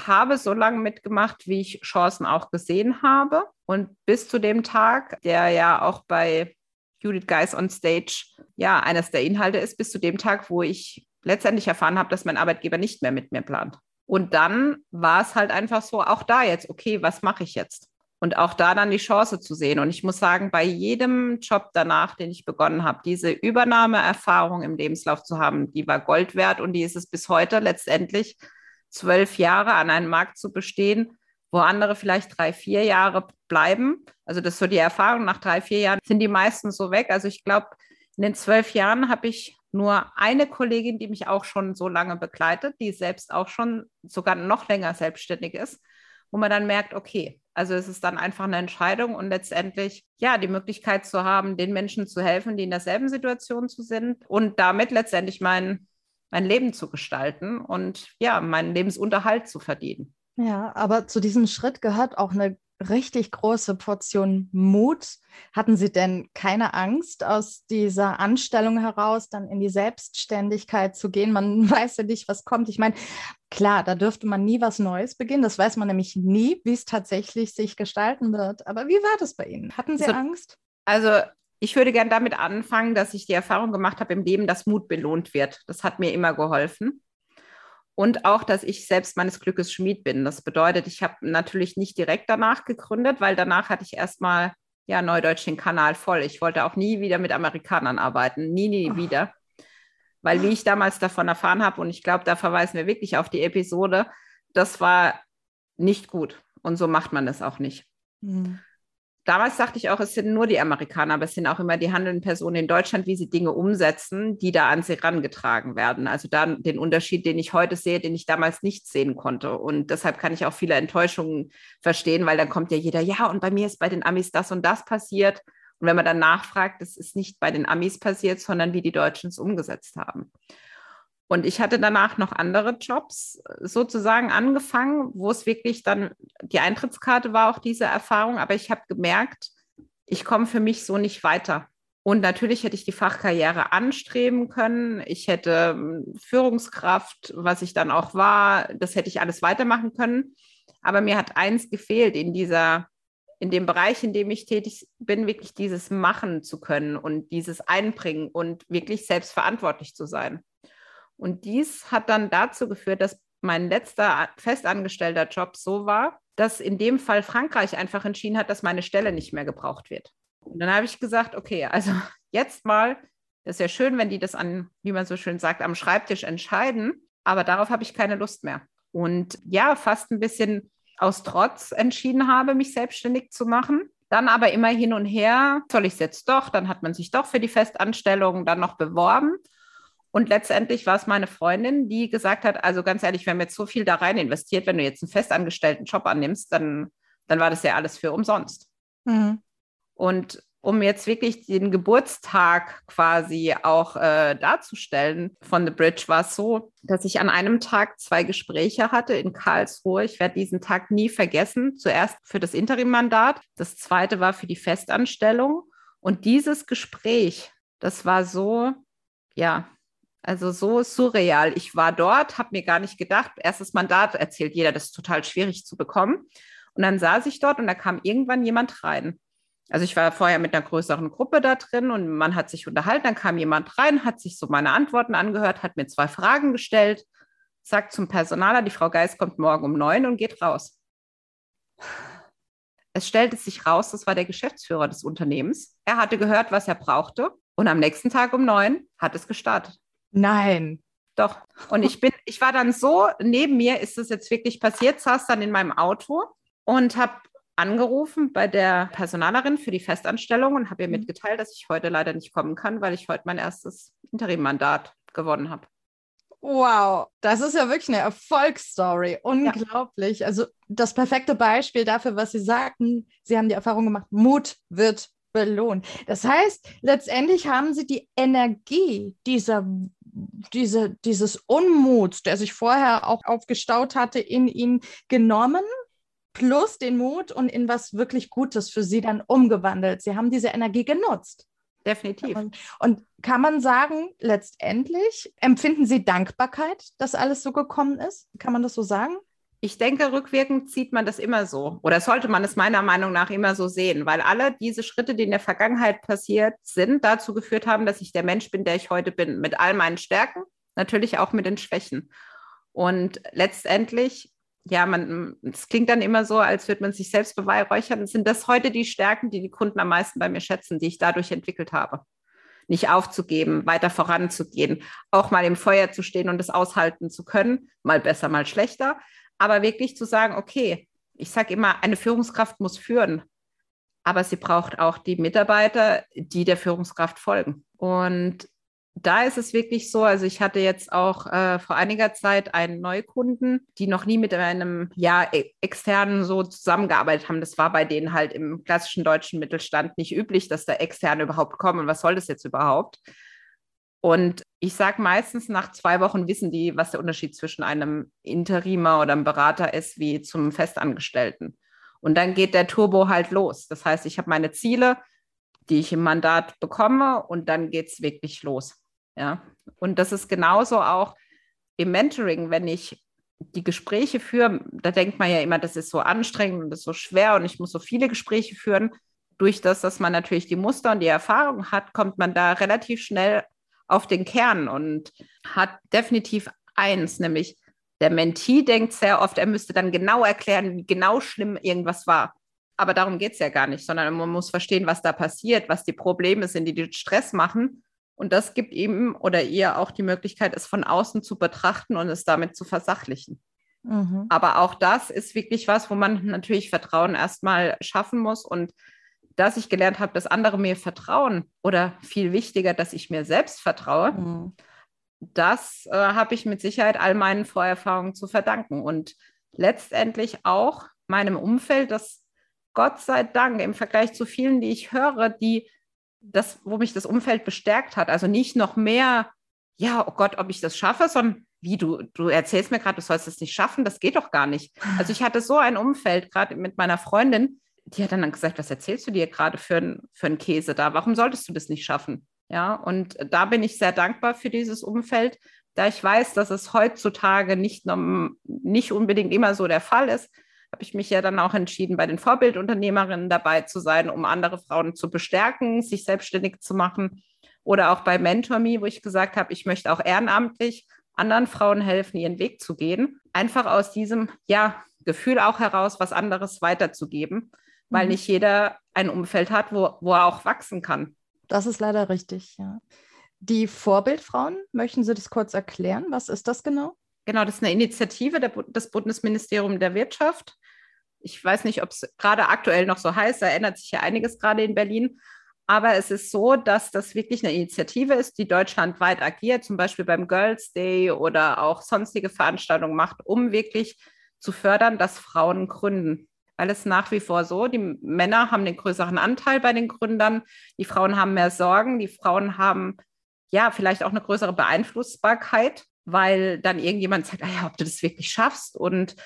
habe so lange mitgemacht, wie ich Chancen auch gesehen habe. Und bis zu dem Tag, der ja auch bei Judith Geis on Stage ja eines der Inhalte ist, bis zu dem Tag, wo ich letztendlich erfahren habe, dass mein Arbeitgeber nicht mehr mit mir plant. Und dann war es halt einfach so, auch da jetzt, okay, was mache ich jetzt? Und auch da dann die Chance zu sehen. Und ich muss sagen, bei jedem Job danach, den ich begonnen habe, diese Übernahmeerfahrung im Lebenslauf zu haben, die war Gold wert und die ist es bis heute letztendlich, zwölf Jahre an einem Markt zu bestehen, wo andere vielleicht drei, vier Jahre bleiben. Also das ist so die Erfahrung, nach drei, vier Jahren sind die meisten so weg. Also ich glaube, in den zwölf Jahren habe ich nur eine Kollegin, die mich auch schon so lange begleitet, die selbst auch schon sogar noch länger selbstständig ist, wo man dann merkt, okay, also es ist dann einfach eine Entscheidung und letztendlich ja die Möglichkeit zu haben, den Menschen zu helfen, die in derselben Situation zu sind und damit letztendlich mein, mein Leben zu gestalten und ja, meinen Lebensunterhalt zu verdienen. Ja, aber zu diesem Schritt gehört auch eine richtig große Portion Mut. Hatten Sie denn keine Angst, aus dieser Anstellung heraus dann in die Selbstständigkeit zu gehen? Man weiß ja nicht, was kommt. Ich meine, klar, da dürfte man nie was Neues beginnen. Das weiß man nämlich nie, wie es tatsächlich sich gestalten wird. Aber wie war das bei Ihnen? Hatten Sie also, Angst? Also ich würde gerne damit anfangen, dass ich die Erfahrung gemacht habe im Leben, dass Mut belohnt wird. Das hat mir immer geholfen und auch, dass ich selbst meines Glückes Schmied bin. Das bedeutet, ich habe natürlich nicht direkt danach gegründet, weil danach hatte ich erstmal ja Neudeutsch den Kanal voll. Ich wollte auch nie wieder mit Amerikanern arbeiten, nie, nie oh. wieder. Weil wie ich damals davon erfahren habe, und ich glaube, da verweisen wir wirklich auf die Episode, das war nicht gut. Und so macht man das auch nicht. Mhm damals dachte ich auch, es sind nur die Amerikaner, aber es sind auch immer die handelnden Personen in Deutschland, wie sie Dinge umsetzen, die da an sie herangetragen werden. Also dann den Unterschied, den ich heute sehe, den ich damals nicht sehen konnte. Und deshalb kann ich auch viele Enttäuschungen verstehen, weil dann kommt ja jeder, ja, und bei mir ist bei den Amis das und das passiert. Und wenn man dann nachfragt, das ist nicht bei den Amis passiert, sondern wie die Deutschen es umgesetzt haben. Und ich hatte danach noch andere Jobs sozusagen angefangen, wo es wirklich dann, die Eintrittskarte war auch diese Erfahrung, aber ich habe gemerkt, ich komme für mich so nicht weiter. Und natürlich hätte ich die Fachkarriere anstreben können. Ich hätte hm, Führungskraft, was ich dann auch war, das hätte ich alles weitermachen können. Aber mir hat eins gefehlt in dieser, in dem Bereich, in dem ich tätig bin, wirklich dieses machen zu können und dieses Einbringen und wirklich selbstverantwortlich zu sein. Und dies hat dann dazu geführt, dass mein letzter festangestellter Job so war, dass in dem Fall Frankreich einfach entschieden hat, dass meine Stelle nicht mehr gebraucht wird. Und dann habe ich gesagt, okay, also jetzt mal, das ist ja schön, wenn die das an, wie man so schön sagt, am Schreibtisch entscheiden, aber darauf habe ich keine Lust mehr. Und ja, fast ein bisschen aus Trotz entschieden habe, mich selbstständig zu machen. Dann aber immer hin und her, soll ich es jetzt doch? Dann hat man sich doch für die Festanstellung dann noch beworben. Und letztendlich war es meine Freundin, die gesagt hat, also ganz ehrlich, wir haben jetzt so viel da rein investiert, wenn du jetzt einen festangestellten Job annimmst, dann, dann war das ja alles für umsonst. Mhm. Und um jetzt wirklich den Geburtstag quasi auch äh, darzustellen von The Bridge, war es so, dass ich an einem Tag zwei Gespräche hatte in Karlsruhe. Ich werde diesen Tag nie vergessen. Zuerst für das Interimmandat, das zweite war für die Festanstellung. Und dieses Gespräch, das war so, ja, also so surreal. Ich war dort, habe mir gar nicht gedacht, erstes Mandat erzählt jeder, das ist total schwierig zu bekommen. Und dann saß ich dort und da kam irgendwann jemand rein. Also ich war vorher mit einer größeren Gruppe da drin und man hat sich unterhalten, dann kam jemand rein, hat sich so meine Antworten angehört, hat mir zwei Fragen gestellt, sagt zum Personaler, die Frau Geist kommt morgen um neun und geht raus. Es stellte sich raus, das war der Geschäftsführer des Unternehmens. Er hatte gehört, was er brauchte und am nächsten Tag um neun hat es gestartet. Nein. Doch. Und ich bin, ich war dann so, neben mir ist es jetzt wirklich passiert, saß dann in meinem Auto und habe angerufen bei der Personalerin für die Festanstellung und habe ihr mhm. mitgeteilt, dass ich heute leider nicht kommen kann, weil ich heute mein erstes Interimmandat gewonnen habe. Wow, das ist ja wirklich eine Erfolgsstory. Unglaublich. Ja. Also das perfekte Beispiel dafür, was Sie sagten. Sie haben die Erfahrung gemacht, Mut wird belohnt. Das heißt, letztendlich haben Sie die Energie dieser diese, dieses Unmut, der sich vorher auch aufgestaut hatte, in ihn genommen, plus den Mut und in was wirklich Gutes für sie dann umgewandelt. Sie haben diese Energie genutzt. Definitiv. Und, und kann man sagen, letztendlich empfinden Sie Dankbarkeit, dass alles so gekommen ist? Kann man das so sagen? Ich denke, rückwirkend sieht man das immer so. Oder sollte man es meiner Meinung nach immer so sehen, weil alle diese Schritte, die in der Vergangenheit passiert sind, dazu geführt haben, dass ich der Mensch bin, der ich heute bin. Mit all meinen Stärken, natürlich auch mit den Schwächen. Und letztendlich, ja, es klingt dann immer so, als würde man sich selbst beweihräuchern. Sind das heute die Stärken, die die Kunden am meisten bei mir schätzen, die ich dadurch entwickelt habe? Nicht aufzugeben, weiter voranzugehen, auch mal im Feuer zu stehen und es aushalten zu können, mal besser, mal schlechter aber wirklich zu sagen, okay, ich sage immer, eine Führungskraft muss führen, aber sie braucht auch die Mitarbeiter, die der Führungskraft folgen. Und da ist es wirklich so, also ich hatte jetzt auch äh, vor einiger Zeit einen Neukunden, die noch nie mit einem ja, e externen so zusammengearbeitet haben. Das war bei denen halt im klassischen deutschen Mittelstand nicht üblich, dass da externe überhaupt kommen. Was soll das jetzt überhaupt? Und ich sage meistens, nach zwei Wochen wissen die, was der Unterschied zwischen einem Interimer oder einem Berater ist, wie zum Festangestellten. Und dann geht der Turbo halt los. Das heißt, ich habe meine Ziele, die ich im Mandat bekomme, und dann geht es wirklich los. Ja. Und das ist genauso auch im Mentoring, wenn ich die Gespräche führe, da denkt man ja immer, das ist so anstrengend und das ist so schwer und ich muss so viele Gespräche führen. Durch das, dass man natürlich die Muster und die Erfahrung hat, kommt man da relativ schnell auf den Kern und hat definitiv eins, nämlich der Mentee denkt sehr oft, er müsste dann genau erklären, wie genau schlimm irgendwas war. Aber darum geht es ja gar nicht, sondern man muss verstehen, was da passiert, was die Probleme sind, die den Stress machen. Und das gibt ihm oder ihr auch die Möglichkeit, es von außen zu betrachten und es damit zu versachlichen. Mhm. Aber auch das ist wirklich was, wo man natürlich Vertrauen erstmal schaffen muss und dass ich gelernt habe, dass andere mir vertrauen oder viel wichtiger, dass ich mir selbst vertraue, mhm. das äh, habe ich mit Sicherheit all meinen Vorerfahrungen zu verdanken und letztendlich auch meinem Umfeld, das Gott sei Dank im Vergleich zu vielen, die ich höre, die das, wo mich das Umfeld bestärkt hat, also nicht noch mehr, ja, oh Gott, ob ich das schaffe, sondern wie du, du erzählst mir gerade, du sollst es nicht schaffen, das geht doch gar nicht. Also ich hatte so ein Umfeld, gerade mit meiner Freundin, die hat dann gesagt, was erzählst du dir gerade für, für einen Käse da? Warum solltest du das nicht schaffen? Ja, und da bin ich sehr dankbar für dieses Umfeld, da ich weiß, dass es heutzutage nicht, nicht unbedingt immer so der Fall ist, habe ich mich ja dann auch entschieden, bei den Vorbildunternehmerinnen dabei zu sein, um andere Frauen zu bestärken, sich selbstständig zu machen. Oder auch bei MentorMe, wo ich gesagt habe, ich möchte auch ehrenamtlich anderen Frauen helfen, ihren Weg zu gehen. Einfach aus diesem ja, Gefühl auch heraus, was anderes weiterzugeben weil mhm. nicht jeder ein Umfeld hat, wo, wo er auch wachsen kann. Das ist leider richtig, ja. Die Vorbildfrauen, möchten Sie das kurz erklären? Was ist das genau? Genau, das ist eine Initiative der, des Bundesministeriums der Wirtschaft. Ich weiß nicht, ob es gerade aktuell noch so heißt, da ändert sich ja einiges gerade in Berlin. Aber es ist so, dass das wirklich eine Initiative ist, die deutschlandweit agiert, zum Beispiel beim Girls Day oder auch sonstige Veranstaltungen macht, um wirklich zu fördern, dass Frauen gründen weil es nach wie vor so, die Männer haben den größeren Anteil bei den Gründern, die Frauen haben mehr Sorgen, die Frauen haben ja vielleicht auch eine größere Beeinflussbarkeit, weil dann irgendjemand sagt, ah ja, ob du das wirklich schaffst. Und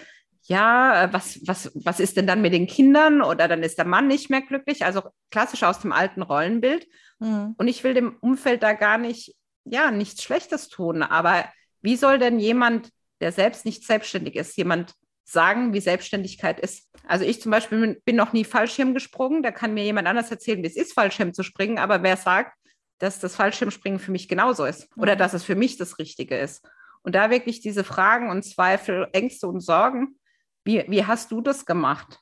ja, was, was, was ist denn dann mit den Kindern? Oder dann ist der Mann nicht mehr glücklich, also klassisch aus dem alten Rollenbild. Mhm. Und ich will dem Umfeld da gar nicht, ja, nichts Schlechtes tun, aber wie soll denn jemand, der selbst nicht selbstständig ist, jemand sagen, wie Selbstständigkeit ist. Also ich zum Beispiel bin noch nie Fallschirm gesprungen. Da kann mir jemand anders erzählen, wie es ist, Fallschirm zu springen. Aber wer sagt, dass das Fallschirmspringen für mich genauso ist oder mhm. dass es für mich das Richtige ist? Und da wirklich diese Fragen und Zweifel, Ängste und Sorgen, wie, wie hast du das gemacht?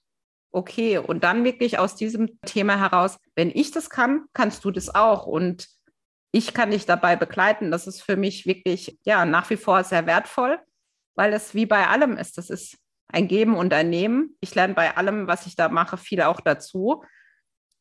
Okay, und dann wirklich aus diesem Thema heraus, wenn ich das kann, kannst du das auch. Und ich kann dich dabei begleiten. Das ist für mich wirklich ja nach wie vor sehr wertvoll, weil es wie bei allem ist. Das ist ein Geben und ein Nehmen. Ich lerne bei allem, was ich da mache, viel auch dazu.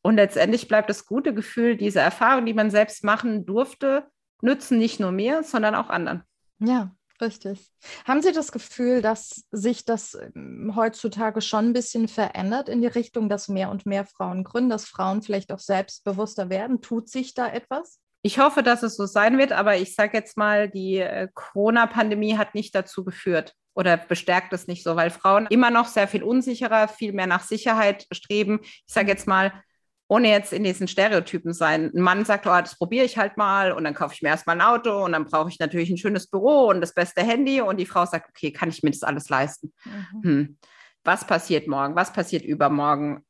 Und letztendlich bleibt das gute Gefühl, diese Erfahrung, die man selbst machen durfte, nützen nicht nur mir, sondern auch anderen. Ja, richtig. Haben Sie das Gefühl, dass sich das ähm, heutzutage schon ein bisschen verändert in die Richtung, dass mehr und mehr Frauen gründen, dass Frauen vielleicht auch selbstbewusster werden? Tut sich da etwas? Ich hoffe, dass es so sein wird, aber ich sage jetzt mal, die äh, Corona-Pandemie hat nicht dazu geführt oder bestärkt es nicht so, weil Frauen immer noch sehr viel unsicherer, viel mehr nach Sicherheit streben. Ich sage jetzt mal, ohne jetzt in diesen Stereotypen sein. Ein Mann sagt, oh, das probiere ich halt mal und dann kaufe ich mir erstmal ein Auto und dann brauche ich natürlich ein schönes Büro und das beste Handy und die Frau sagt, okay, kann ich mir das alles leisten? Mhm. Hm. Was passiert morgen? Was passiert übermorgen?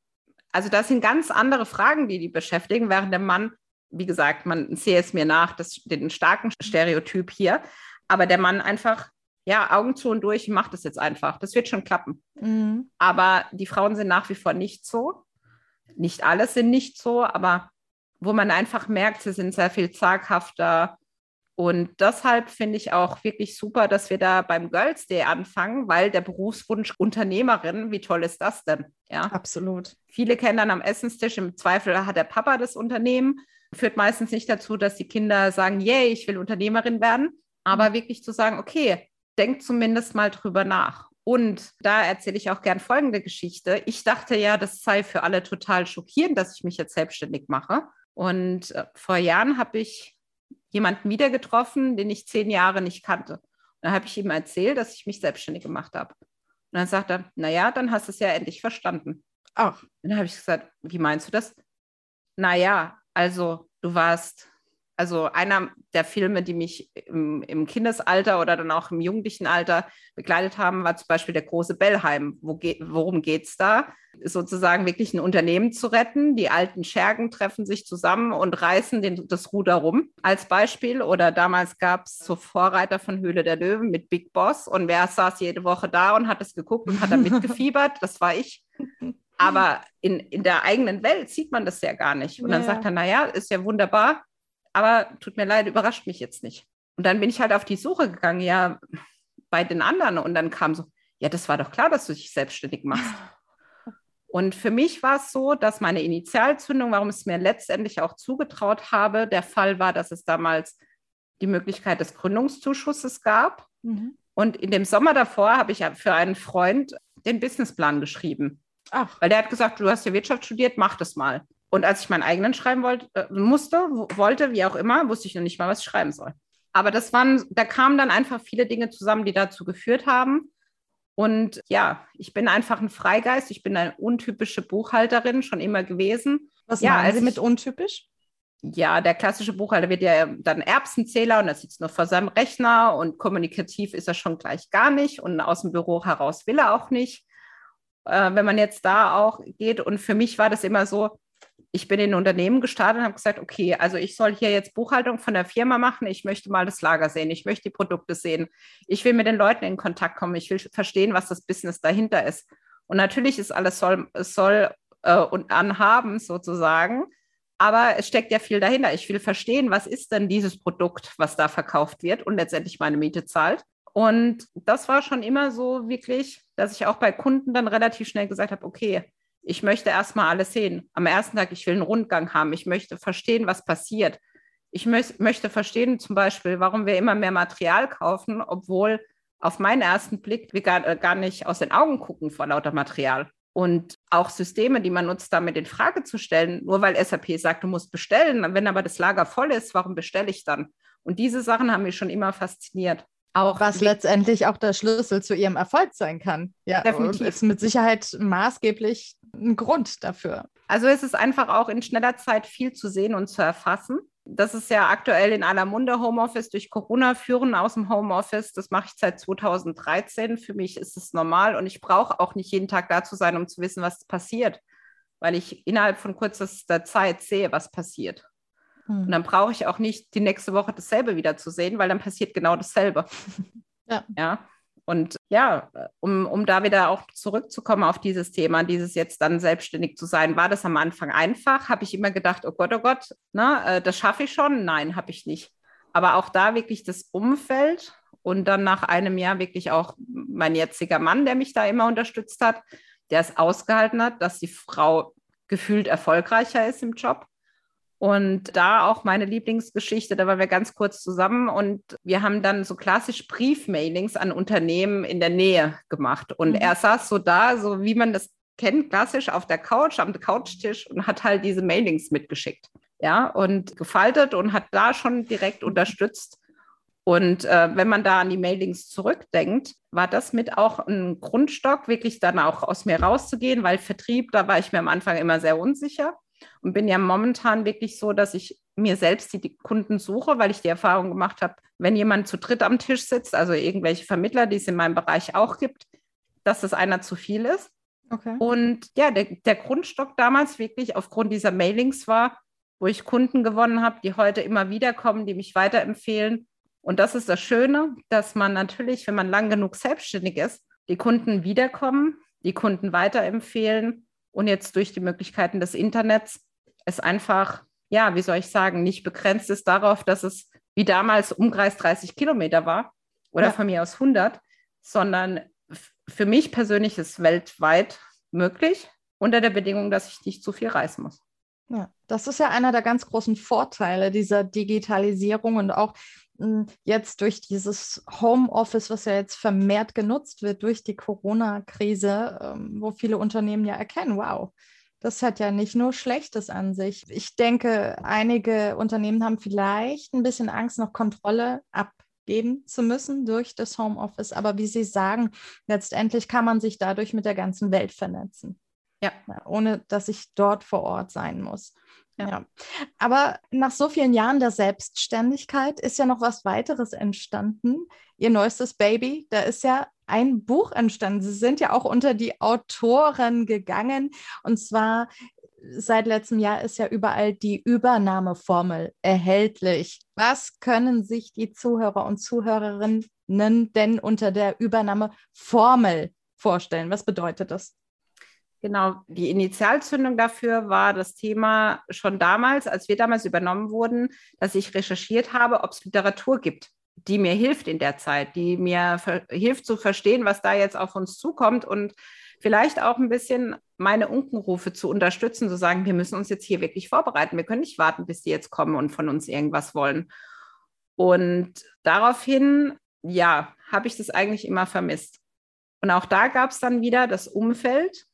Also das sind ganz andere Fragen, die die beschäftigen, während der Mann, wie gesagt, man sehe es mir nach, das, den starken Stereotyp hier, aber der Mann einfach ja, Augen zu und durch, mach das jetzt einfach. Das wird schon klappen. Mhm. Aber die Frauen sind nach wie vor nicht so. Nicht alle sind nicht so, aber wo man einfach merkt, sie sind sehr viel zaghafter. Und deshalb finde ich auch wirklich super, dass wir da beim Girls Day anfangen, weil der Berufswunsch Unternehmerin, wie toll ist das denn? Ja, absolut. Viele kennen dann am Essenstisch, im Zweifel hat der Papa das Unternehmen, führt meistens nicht dazu, dass die Kinder sagen, yay, ich will Unternehmerin werden, aber mhm. wirklich zu sagen, okay, denk zumindest mal drüber nach. Und da erzähle ich auch gern folgende Geschichte. Ich dachte ja, das sei für alle total schockierend, dass ich mich jetzt selbstständig mache. Und äh, vor Jahren habe ich jemanden wieder getroffen, den ich zehn Jahre nicht kannte. Und dann habe ich ihm erzählt, dass ich mich selbstständig gemacht habe. Und dann sagt er, naja, dann hast du es ja endlich verstanden. Ach. Und dann habe ich gesagt, wie meinst du das? Naja, also du warst also einer der Filme, die mich im, im, Kindesalter oder dann auch im jugendlichen Alter begleitet haben, war zum Beispiel der große Bellheim. Wo ge worum geht es da? Sozusagen wirklich ein Unternehmen zu retten. Die alten Schergen treffen sich zusammen und reißen den, das Ruder rum als Beispiel. Oder damals gab es so Vorreiter von Höhle der Löwen mit Big Boss. Und wer saß jede Woche da und hat es geguckt und hat da mitgefiebert? das war ich. Aber in, in der eigenen Welt sieht man das ja gar nicht. Und dann ja. sagt er, naja, ist ja wunderbar aber tut mir leid, überrascht mich jetzt nicht. Und dann bin ich halt auf die Suche gegangen, ja, bei den anderen. Und dann kam so, ja, das war doch klar, dass du dich selbstständig machst. Und für mich war es so, dass meine Initialzündung, warum es mir letztendlich auch zugetraut habe, der Fall war, dass es damals die Möglichkeit des Gründungszuschusses gab. Mhm. Und in dem Sommer davor habe ich für einen Freund den Businessplan geschrieben. Ach. Weil der hat gesagt, du hast ja Wirtschaft studiert, mach das mal. Und als ich meinen eigenen schreiben wollte, äh, musste, wollte, wie auch immer, wusste ich noch nicht mal, was ich schreiben soll. Aber das waren, da kamen dann einfach viele Dinge zusammen, die dazu geführt haben. Und ja, ich bin einfach ein Freigeist. Ich bin eine untypische Buchhalterin schon immer gewesen. Was ja, meinen Sie mit untypisch? Ja, der klassische Buchhalter wird ja dann Erbsenzähler und er sitzt nur vor seinem Rechner und kommunikativ ist er schon gleich gar nicht und aus dem Büro heraus will er auch nicht. Äh, wenn man jetzt da auch geht und für mich war das immer so, ich bin in ein Unternehmen gestartet und habe gesagt, okay, also ich soll hier jetzt Buchhaltung von der Firma machen, ich möchte mal das Lager sehen, ich möchte die Produkte sehen, ich will mit den Leuten in Kontakt kommen, ich will verstehen, was das Business dahinter ist. Und natürlich ist alles soll, soll äh, und anhaben sozusagen, aber es steckt ja viel dahinter. Ich will verstehen, was ist denn dieses Produkt, was da verkauft wird und letztendlich meine Miete zahlt. Und das war schon immer so wirklich, dass ich auch bei Kunden dann relativ schnell gesagt habe, okay, ich möchte erstmal alles sehen. Am ersten Tag, ich will einen Rundgang haben. Ich möchte verstehen, was passiert. Ich mö möchte verstehen zum Beispiel, warum wir immer mehr Material kaufen, obwohl auf meinen ersten Blick wir gar, äh, gar nicht aus den Augen gucken vor lauter Material. Und auch Systeme, die man nutzt, damit in Frage zu stellen, nur weil SAP sagt, du musst bestellen, wenn aber das Lager voll ist, warum bestelle ich dann? Und diese Sachen haben mich schon immer fasziniert. Auch was letztendlich auch der Schlüssel zu ihrem Erfolg sein kann. Ja, definitiv. ist mit Sicherheit maßgeblich ein Grund dafür. Also es ist einfach auch in schneller Zeit viel zu sehen und zu erfassen. Das ist ja aktuell in aller Munde Homeoffice durch Corona führen aus dem Homeoffice. Das mache ich seit 2013. Für mich ist es normal und ich brauche auch nicht jeden Tag da zu sein, um zu wissen, was passiert, weil ich innerhalb von kürzester Zeit sehe, was passiert. Hm. Und dann brauche ich auch nicht die nächste Woche dasselbe wieder zu sehen, weil dann passiert genau dasselbe. ja. ja. Und ja, um, um da wieder auch zurückzukommen auf dieses Thema, dieses jetzt dann selbstständig zu sein, war das am Anfang einfach? Habe ich immer gedacht, oh Gott, oh Gott, ne, äh, das schaffe ich schon? Nein, habe ich nicht. Aber auch da wirklich das Umfeld und dann nach einem Jahr wirklich auch mein jetziger Mann, der mich da immer unterstützt hat, der es ausgehalten hat, dass die Frau gefühlt erfolgreicher ist im Job und da auch meine Lieblingsgeschichte, da waren wir ganz kurz zusammen und wir haben dann so klassisch Briefmailings an Unternehmen in der Nähe gemacht. Und mhm. er saß so da, so wie man das kennt, klassisch auf der Couch, am Couchtisch und hat halt diese Mailings mitgeschickt. Ja, und gefaltet und hat da schon direkt mhm. unterstützt. Und äh, wenn man da an die Mailings zurückdenkt, war das mit auch ein Grundstock, wirklich dann auch aus mir rauszugehen, weil Vertrieb, da war ich mir am Anfang immer sehr unsicher. Und bin ja momentan wirklich so, dass ich mir selbst die Kunden suche, weil ich die Erfahrung gemacht habe, wenn jemand zu dritt am Tisch sitzt, also irgendwelche Vermittler, die es in meinem Bereich auch gibt, dass das einer zu viel ist. Okay. Und ja, der, der Grundstock damals wirklich aufgrund dieser Mailings war, wo ich Kunden gewonnen habe, die heute immer wieder kommen, die mich weiterempfehlen. Und das ist das Schöne, dass man natürlich, wenn man lang genug selbstständig ist, die Kunden wiederkommen, die Kunden weiterempfehlen und jetzt durch die Möglichkeiten des Internets es einfach, ja, wie soll ich sagen, nicht begrenzt ist darauf, dass es wie damals Umkreis 30 Kilometer war oder ja. von mir aus 100, sondern für mich persönlich ist weltweit möglich, unter der Bedingung, dass ich nicht zu viel reisen muss. Ja, das ist ja einer der ganz großen Vorteile dieser Digitalisierung und auch hm, jetzt durch dieses Homeoffice, was ja jetzt vermehrt genutzt wird durch die Corona-Krise, ähm, wo viele Unternehmen ja erkennen, wow, das hat ja nicht nur Schlechtes an sich. Ich denke, einige Unternehmen haben vielleicht ein bisschen Angst, noch Kontrolle abgeben zu müssen durch das Homeoffice. Aber wie Sie sagen, letztendlich kann man sich dadurch mit der ganzen Welt vernetzen. Ja. Ohne dass ich dort vor Ort sein muss. Ja. ja. Aber nach so vielen Jahren der Selbstständigkeit ist ja noch was weiteres entstanden. Ihr neuestes Baby, da ist ja ein Buch entstanden. Sie sind ja auch unter die Autoren gegangen. Und zwar seit letztem Jahr ist ja überall die Übernahmeformel erhältlich. Was können sich die Zuhörer und Zuhörerinnen denn unter der Übernahmeformel vorstellen? Was bedeutet das? Genau, die Initialzündung dafür war das Thema schon damals, als wir damals übernommen wurden, dass ich recherchiert habe, ob es Literatur gibt, die mir hilft in der Zeit, die mir hilft zu verstehen, was da jetzt auf uns zukommt und vielleicht auch ein bisschen meine Unkenrufe zu unterstützen, zu sagen, wir müssen uns jetzt hier wirklich vorbereiten. Wir können nicht warten, bis die jetzt kommen und von uns irgendwas wollen. Und daraufhin, ja, habe ich das eigentlich immer vermisst. Und auch da gab es dann wieder das Umfeld,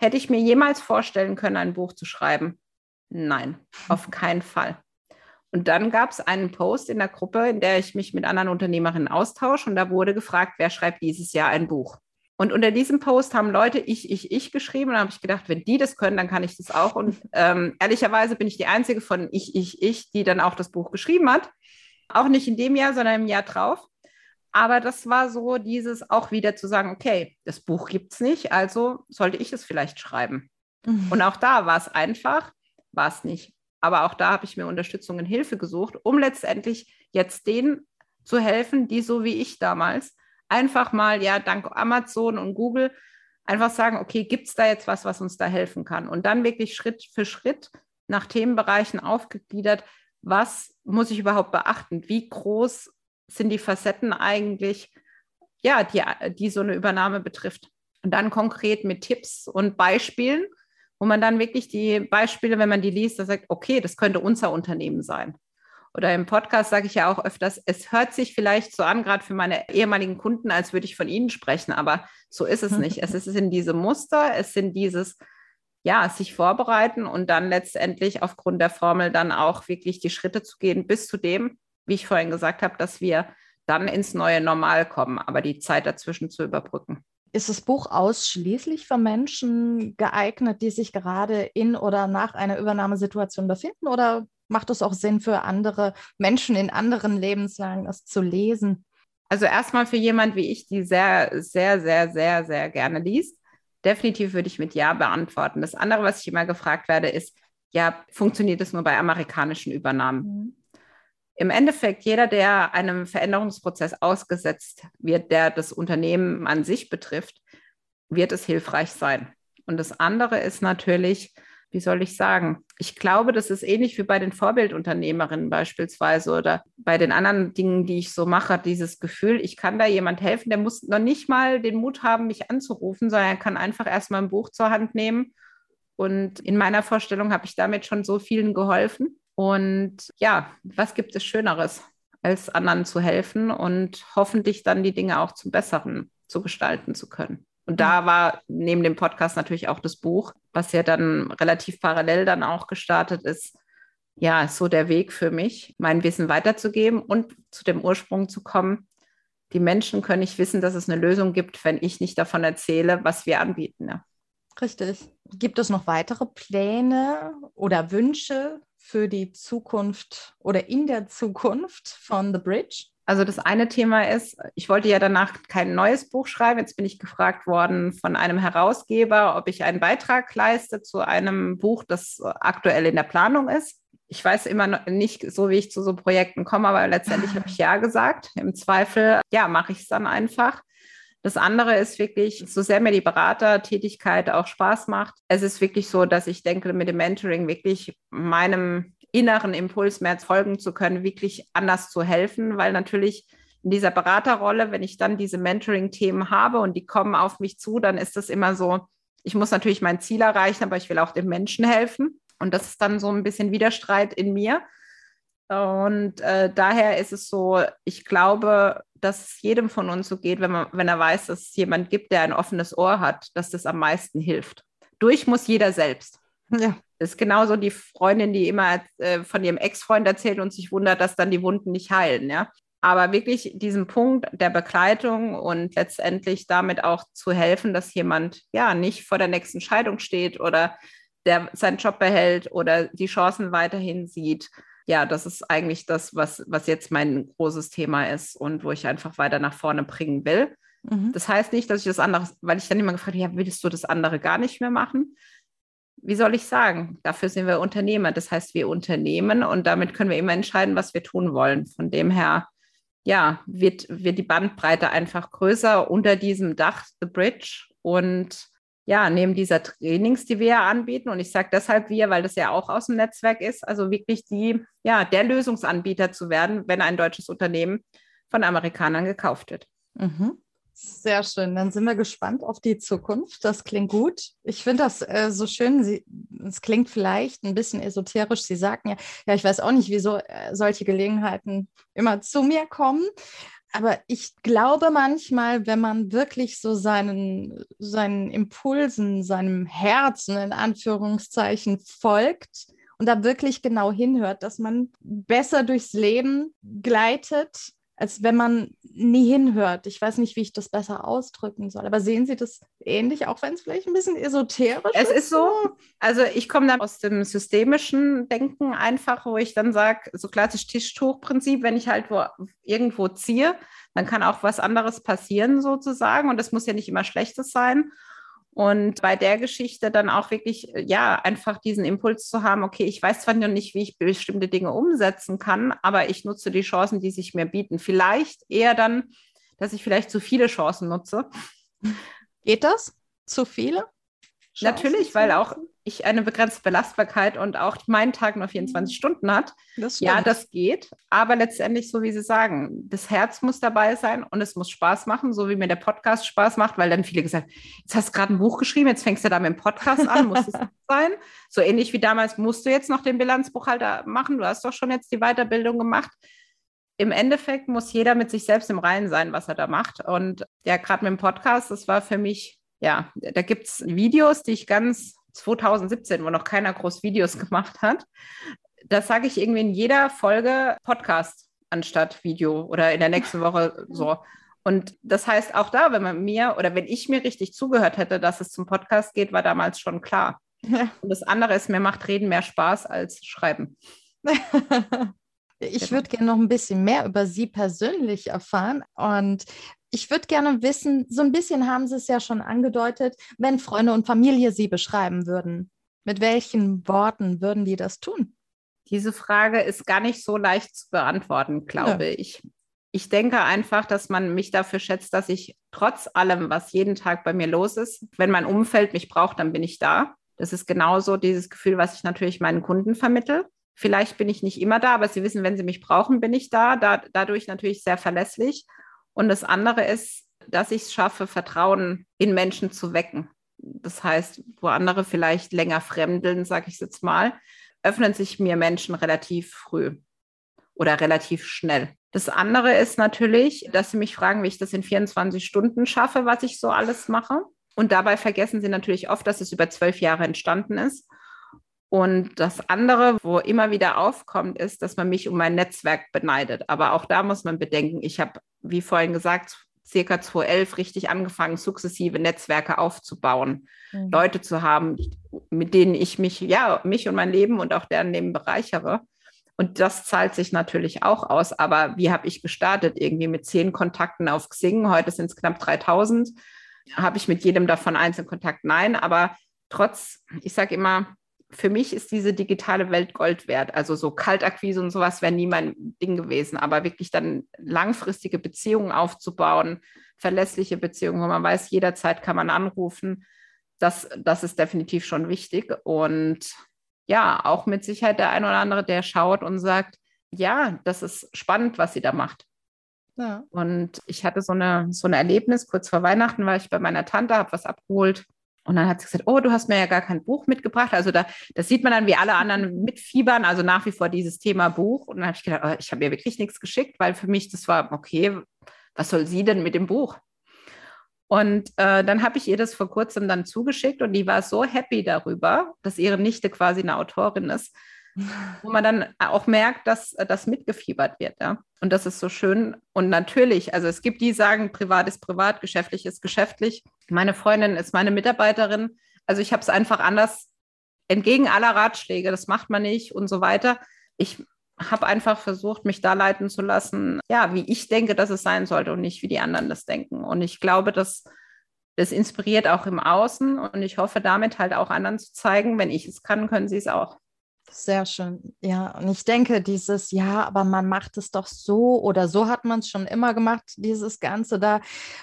Hätte ich mir jemals vorstellen können, ein Buch zu schreiben? Nein, auf keinen Fall. Und dann gab es einen Post in der Gruppe, in der ich mich mit anderen Unternehmerinnen austausche und da wurde gefragt, wer schreibt dieses Jahr ein Buch? Und unter diesem Post haben Leute ich, ich, ich geschrieben und da habe ich gedacht, wenn die das können, dann kann ich das auch. Und ähm, ehrlicherweise bin ich die einzige von ich, ich, ich, die dann auch das Buch geschrieben hat. Auch nicht in dem Jahr, sondern im Jahr drauf. Aber das war so dieses auch wieder zu sagen, okay, das Buch gibt es nicht, also sollte ich es vielleicht schreiben. Mhm. Und auch da war es einfach, war es nicht. Aber auch da habe ich mir Unterstützung und Hilfe gesucht, um letztendlich jetzt denen zu helfen, die so wie ich damals einfach mal, ja, dank Amazon und Google einfach sagen, okay, gibt es da jetzt was, was uns da helfen kann? Und dann wirklich Schritt für Schritt nach Themenbereichen aufgegliedert, was muss ich überhaupt beachten? Wie groß sind die Facetten eigentlich, ja, die, die so eine Übernahme betrifft. Und dann konkret mit Tipps und Beispielen, wo man dann wirklich die Beispiele, wenn man die liest, da sagt, okay, das könnte unser Unternehmen sein. Oder im Podcast sage ich ja auch öfters, es hört sich vielleicht so an, gerade für meine ehemaligen Kunden, als würde ich von ihnen sprechen, aber so ist es nicht. Es sind diese Muster, es sind dieses, ja, sich vorbereiten und dann letztendlich aufgrund der Formel dann auch wirklich die Schritte zu gehen bis zu dem, wie ich vorhin gesagt habe, dass wir dann ins neue Normal kommen, aber die Zeit dazwischen zu überbrücken. Ist das Buch ausschließlich für Menschen geeignet, die sich gerade in oder nach einer Übernahmesituation befinden? Oder macht es auch Sinn für andere Menschen in anderen Lebenslagen, das zu lesen? Also erstmal für jemand wie ich, die sehr, sehr, sehr, sehr, sehr gerne liest. Definitiv würde ich mit Ja beantworten. Das andere, was ich immer gefragt werde, ist, ja, funktioniert es nur bei amerikanischen Übernahmen? Mhm im Endeffekt jeder, der einem Veränderungsprozess ausgesetzt wird, der das Unternehmen an sich betrifft, wird es hilfreich sein. Und das andere ist natürlich, wie soll ich sagen, ich glaube, das ist ähnlich wie bei den Vorbildunternehmerinnen beispielsweise oder bei den anderen Dingen, die ich so mache, dieses Gefühl, ich kann da jemand helfen, der muss noch nicht mal den Mut haben, mich anzurufen, sondern er kann einfach erstmal ein Buch zur Hand nehmen. Und in meiner Vorstellung habe ich damit schon so vielen geholfen. Und ja, was gibt es Schöneres, als anderen zu helfen und hoffentlich dann die Dinge auch zum Besseren zu gestalten zu können. Und da war neben dem Podcast natürlich auch das Buch, was ja dann relativ parallel dann auch gestartet ist. Ja, ist so der Weg für mich, mein Wissen weiterzugeben und zu dem Ursprung zu kommen. Die Menschen können nicht wissen, dass es eine Lösung gibt, wenn ich nicht davon erzähle, was wir anbieten. Ja. Richtig. Gibt es noch weitere Pläne oder Wünsche für die Zukunft oder in der Zukunft von The Bridge? Also das eine Thema ist, ich wollte ja danach kein neues Buch schreiben. Jetzt bin ich gefragt worden von einem Herausgeber, ob ich einen Beitrag leiste zu einem Buch, das aktuell in der Planung ist. Ich weiß immer nicht so, wie ich zu so Projekten komme, aber letztendlich habe ich ja gesagt. Im Zweifel, ja, mache ich es dann einfach. Das andere ist wirklich, so sehr mir die Beratertätigkeit auch Spaß macht. Es ist wirklich so, dass ich denke, mit dem Mentoring wirklich meinem inneren Impuls mehr folgen zu können, wirklich anders zu helfen, weil natürlich in dieser Beraterrolle, wenn ich dann diese Mentoring-Themen habe und die kommen auf mich zu, dann ist das immer so, ich muss natürlich mein Ziel erreichen, aber ich will auch den Menschen helfen. Und das ist dann so ein bisschen Widerstreit in mir. Und äh, daher ist es so, ich glaube, dass es jedem von uns so geht, wenn, man, wenn er weiß, dass es jemand gibt, der ein offenes Ohr hat, dass das am meisten hilft. Durch muss jeder selbst. Ja. Das ist genauso die Freundin, die immer äh, von ihrem Ex-Freund erzählt und sich wundert, dass dann die Wunden nicht heilen, ja. Aber wirklich diesen Punkt der Begleitung und letztendlich damit auch zu helfen, dass jemand ja nicht vor der nächsten Scheidung steht oder der seinen Job behält oder die Chancen weiterhin sieht. Ja, das ist eigentlich das, was, was jetzt mein großes Thema ist und wo ich einfach weiter nach vorne bringen will. Mhm. Das heißt nicht, dass ich das andere, weil ich dann immer gefragt habe, ja, willst du das andere gar nicht mehr machen? wie soll ich sagen, dafür sind wir Unternehmer. Das heißt, wir unternehmen und damit können wir immer entscheiden, was wir tun wollen. Von dem her, ja, wird, wird die Bandbreite einfach größer unter diesem Dach, The Bridge. Und ja, neben dieser Trainings, die wir anbieten, und ich sage deshalb wir, weil das ja auch aus dem Netzwerk ist, also wirklich die, ja, der Lösungsanbieter zu werden, wenn ein deutsches Unternehmen von Amerikanern gekauft wird. Mhm. Sehr schön. Dann sind wir gespannt auf die Zukunft. Das klingt gut. Ich finde das äh, so schön. es klingt vielleicht ein bisschen esoterisch. Sie sagten ja, ja, ich weiß auch nicht, wieso äh, solche Gelegenheiten immer zu mir kommen. Aber ich glaube manchmal, wenn man wirklich so seinen, seinen Impulsen, seinem Herzen in Anführungszeichen folgt und da wirklich genau hinhört, dass man besser durchs Leben gleitet als wenn man nie hinhört. Ich weiß nicht, wie ich das besser ausdrücken soll. Aber sehen Sie das ähnlich, auch wenn es vielleicht ein bisschen esoterisch ist? Es ist so, also ich komme dann aus dem systemischen Denken einfach, wo ich dann sage, so klassisch Tischtuchprinzip, wenn ich halt wo, irgendwo ziehe, dann kann auch was anderes passieren sozusagen. Und das muss ja nicht immer Schlechtes sein. Und bei der Geschichte dann auch wirklich, äh, ja, einfach diesen Impuls zu haben, okay, ich weiß zwar noch nicht, wie ich bestimmte Dinge umsetzen kann, aber ich nutze die Chancen, die sich mir bieten. Vielleicht eher dann, dass ich vielleicht zu viele Chancen nutze. Geht das? Zu viele? Chancen Natürlich, weil auch ich eine begrenzte Belastbarkeit und auch mein Tag nur 24 mhm. Stunden hat. Das ja, das geht. Aber letztendlich, so wie Sie sagen, das Herz muss dabei sein und es muss Spaß machen, so wie mir der Podcast Spaß macht, weil dann viele gesagt, jetzt hast du gerade ein Buch geschrieben, jetzt fängst du da mit dem Podcast an, muss es sein. So ähnlich wie damals musst du jetzt noch den Bilanzbuchhalter machen. Du hast doch schon jetzt die Weiterbildung gemacht im Endeffekt muss jeder mit sich selbst im Reinen sein, was er da macht. Und ja, gerade mit dem Podcast, das war für mich, ja, da gibt es Videos, die ich ganz 2017, wo noch keiner groß Videos gemacht hat. Das sage ich irgendwie in jeder Folge Podcast anstatt Video oder in der nächsten Woche so. Und das heißt, auch da, wenn man mir oder wenn ich mir richtig zugehört hätte, dass es zum Podcast geht, war damals schon klar. Ja. Und das andere ist, mir macht Reden mehr Spaß als Schreiben. ich genau. würde gerne noch ein bisschen mehr über Sie persönlich erfahren. Und ich würde gerne wissen, so ein bisschen haben Sie es ja schon angedeutet, wenn Freunde und Familie Sie beschreiben würden, mit welchen Worten würden die das tun? Diese Frage ist gar nicht so leicht zu beantworten, glaube ja. ich. Ich denke einfach, dass man mich dafür schätzt, dass ich trotz allem, was jeden Tag bei mir los ist, wenn mein Umfeld mich braucht, dann bin ich da. Das ist genauso dieses Gefühl, was ich natürlich meinen Kunden vermittle. Vielleicht bin ich nicht immer da, aber sie wissen, wenn sie mich brauchen, bin ich da. da dadurch natürlich sehr verlässlich. Und das andere ist, dass ich es schaffe, Vertrauen in Menschen zu wecken. Das heißt, wo andere vielleicht länger fremdeln, sage ich jetzt mal, öffnen sich mir Menschen relativ früh oder relativ schnell. Das andere ist natürlich, dass sie mich fragen, wie ich das in 24 Stunden schaffe, was ich so alles mache. Und dabei vergessen sie natürlich oft, dass es über zwölf Jahre entstanden ist. Und das andere, wo immer wieder aufkommt, ist, dass man mich um mein Netzwerk beneidet. Aber auch da muss man bedenken, ich habe wie vorhin gesagt, circa 2011 richtig angefangen, sukzessive Netzwerke aufzubauen, mhm. Leute zu haben, mit denen ich mich, ja, mich und mein Leben und auch deren Leben bereichere. Und das zahlt sich natürlich auch aus. Aber wie habe ich gestartet? Irgendwie mit zehn Kontakten auf Xing. Heute sind es knapp 3000. Habe ich mit jedem davon einzelnen Kontakt? Nein. Aber trotz, ich sage immer, für mich ist diese digitale Welt Gold wert. Also so Kaltakquise und sowas wäre nie mein Ding gewesen. Aber wirklich dann langfristige Beziehungen aufzubauen, verlässliche Beziehungen, wo man weiß, jederzeit kann man anrufen, das, das ist definitiv schon wichtig. Und ja, auch mit Sicherheit der ein oder andere, der schaut und sagt, ja, das ist spannend, was sie da macht. Ja. Und ich hatte so, eine, so ein Erlebnis, kurz vor Weihnachten war ich bei meiner Tante, habe was abgeholt und dann hat sie gesagt, oh, du hast mir ja gar kein Buch mitgebracht. Also da, das sieht man dann, wie alle anderen mitfiebern, also nach wie vor dieses Thema Buch. Und dann habe ich gedacht, oh, ich habe ihr wirklich nichts geschickt, weil für mich das war, okay, was soll sie denn mit dem Buch? Und äh, dann habe ich ihr das vor kurzem dann zugeschickt und die war so happy darüber, dass ihre Nichte quasi eine Autorin ist, wo man dann auch merkt, dass das mitgefiebert wird. Ja? Und das ist so schön. Und natürlich, also es gibt die, die sagen, privat ist privat, geschäftlich ist geschäftlich. Meine Freundin ist meine Mitarbeiterin. Also ich habe es einfach anders, entgegen aller Ratschläge, das macht man nicht und so weiter. Ich habe einfach versucht, mich da leiten zu lassen, ja, wie ich denke, dass es sein sollte und nicht wie die anderen das denken. Und ich glaube, dass das inspiriert auch im Außen und ich hoffe damit halt auch anderen zu zeigen, wenn ich es kann, können sie es auch. Sehr schön. Ja, und ich denke, dieses, ja, aber man macht es doch so oder so hat man es schon immer gemacht, dieses Ganze, da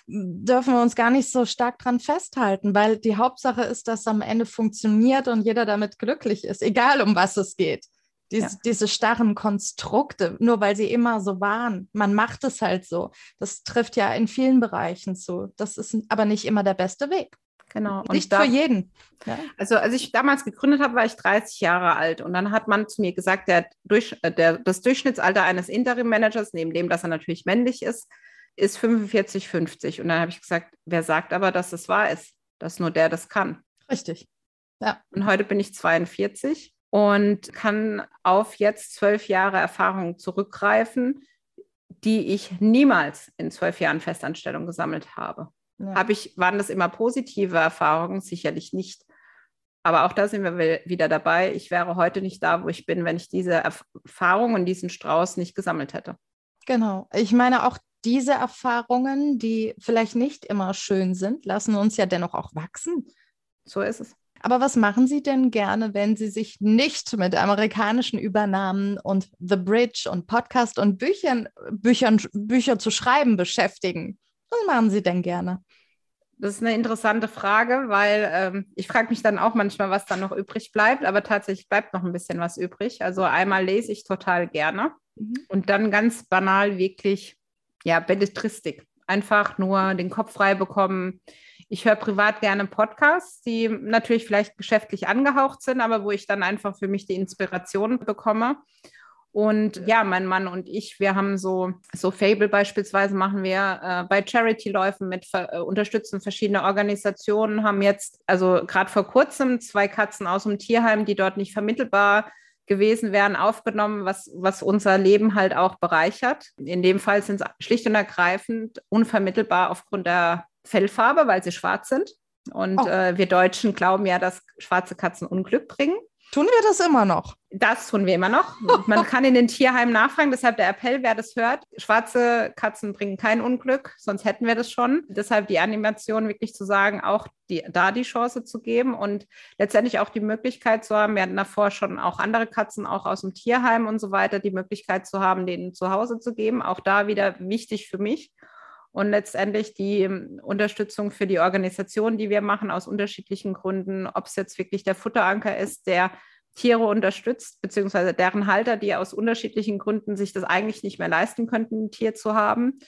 dürfen wir uns gar nicht so stark dran festhalten, weil die Hauptsache ist, dass am Ende funktioniert und jeder damit glücklich ist, egal um was es geht. Dies, ja. Diese starren Konstrukte, nur weil sie immer so waren. Man macht es halt so. Das trifft ja in vielen Bereichen zu. Das ist aber nicht immer der beste Weg. Genau. Nicht da, für jeden. Ja. Also als ich damals gegründet habe, war ich 30 Jahre alt und dann hat man zu mir gesagt, der Durch, äh, der, das Durchschnittsalter eines Interim-Managers, neben dem, dass er natürlich männlich ist, ist 45, 50. Und dann habe ich gesagt, wer sagt aber, dass es wahr ist, dass nur der das kann. Richtig. Ja. Und heute bin ich 42 und kann auf jetzt zwölf Jahre Erfahrung zurückgreifen, die ich niemals in zwölf Jahren Festanstellung gesammelt habe. Ja. Habe ich, waren das immer positive Erfahrungen? Sicherlich nicht. Aber auch da sind wir wieder dabei. Ich wäre heute nicht da, wo ich bin, wenn ich diese Erfahrung und diesen Strauß nicht gesammelt hätte. Genau. Ich meine, auch diese Erfahrungen, die vielleicht nicht immer schön sind, lassen uns ja dennoch auch wachsen. So ist es. Aber was machen Sie denn gerne, wenn Sie sich nicht mit amerikanischen Übernahmen und The Bridge und Podcast und Büchern, Büchern, Bücher zu schreiben beschäftigen? Was machen Sie denn gerne? Das ist eine interessante Frage, weil ähm, ich frage mich dann auch manchmal, was da noch übrig bleibt, aber tatsächlich bleibt noch ein bisschen was übrig. Also einmal lese ich total gerne mhm. und dann ganz banal wirklich, ja, Belletristik. Einfach nur den Kopf frei bekommen. Ich höre privat gerne Podcasts, die natürlich vielleicht geschäftlich angehaucht sind, aber wo ich dann einfach für mich die Inspiration bekomme. Und ja, mein Mann und ich, wir haben so, so Fable beispielsweise machen wir äh, bei Charity-Läufen mit, äh, unterstützen verschiedene Organisationen, haben jetzt, also gerade vor kurzem, zwei Katzen aus dem Tierheim, die dort nicht vermittelbar gewesen wären, aufgenommen, was, was unser Leben halt auch bereichert. In dem Fall sind es schlicht und ergreifend unvermittelbar aufgrund der Fellfarbe, weil sie schwarz sind. Und oh. äh, wir Deutschen glauben ja, dass schwarze Katzen Unglück bringen. Tun wir das immer noch? Das tun wir immer noch. Man kann in den Tierheimen nachfragen, deshalb der Appell, wer das hört. Schwarze Katzen bringen kein Unglück, sonst hätten wir das schon. Deshalb die Animation wirklich zu sagen, auch die, da die Chance zu geben und letztendlich auch die Möglichkeit zu haben, wir hatten davor schon auch andere Katzen, auch aus dem Tierheim und so weiter, die Möglichkeit zu haben, denen zu Hause zu geben. Auch da wieder wichtig für mich und letztendlich die ähm, Unterstützung für die Organisation, die wir machen, aus unterschiedlichen Gründen, ob es jetzt wirklich der Futteranker ist, der Tiere unterstützt, beziehungsweise deren Halter, die aus unterschiedlichen Gründen sich das eigentlich nicht mehr leisten könnten, ein Tier zu haben.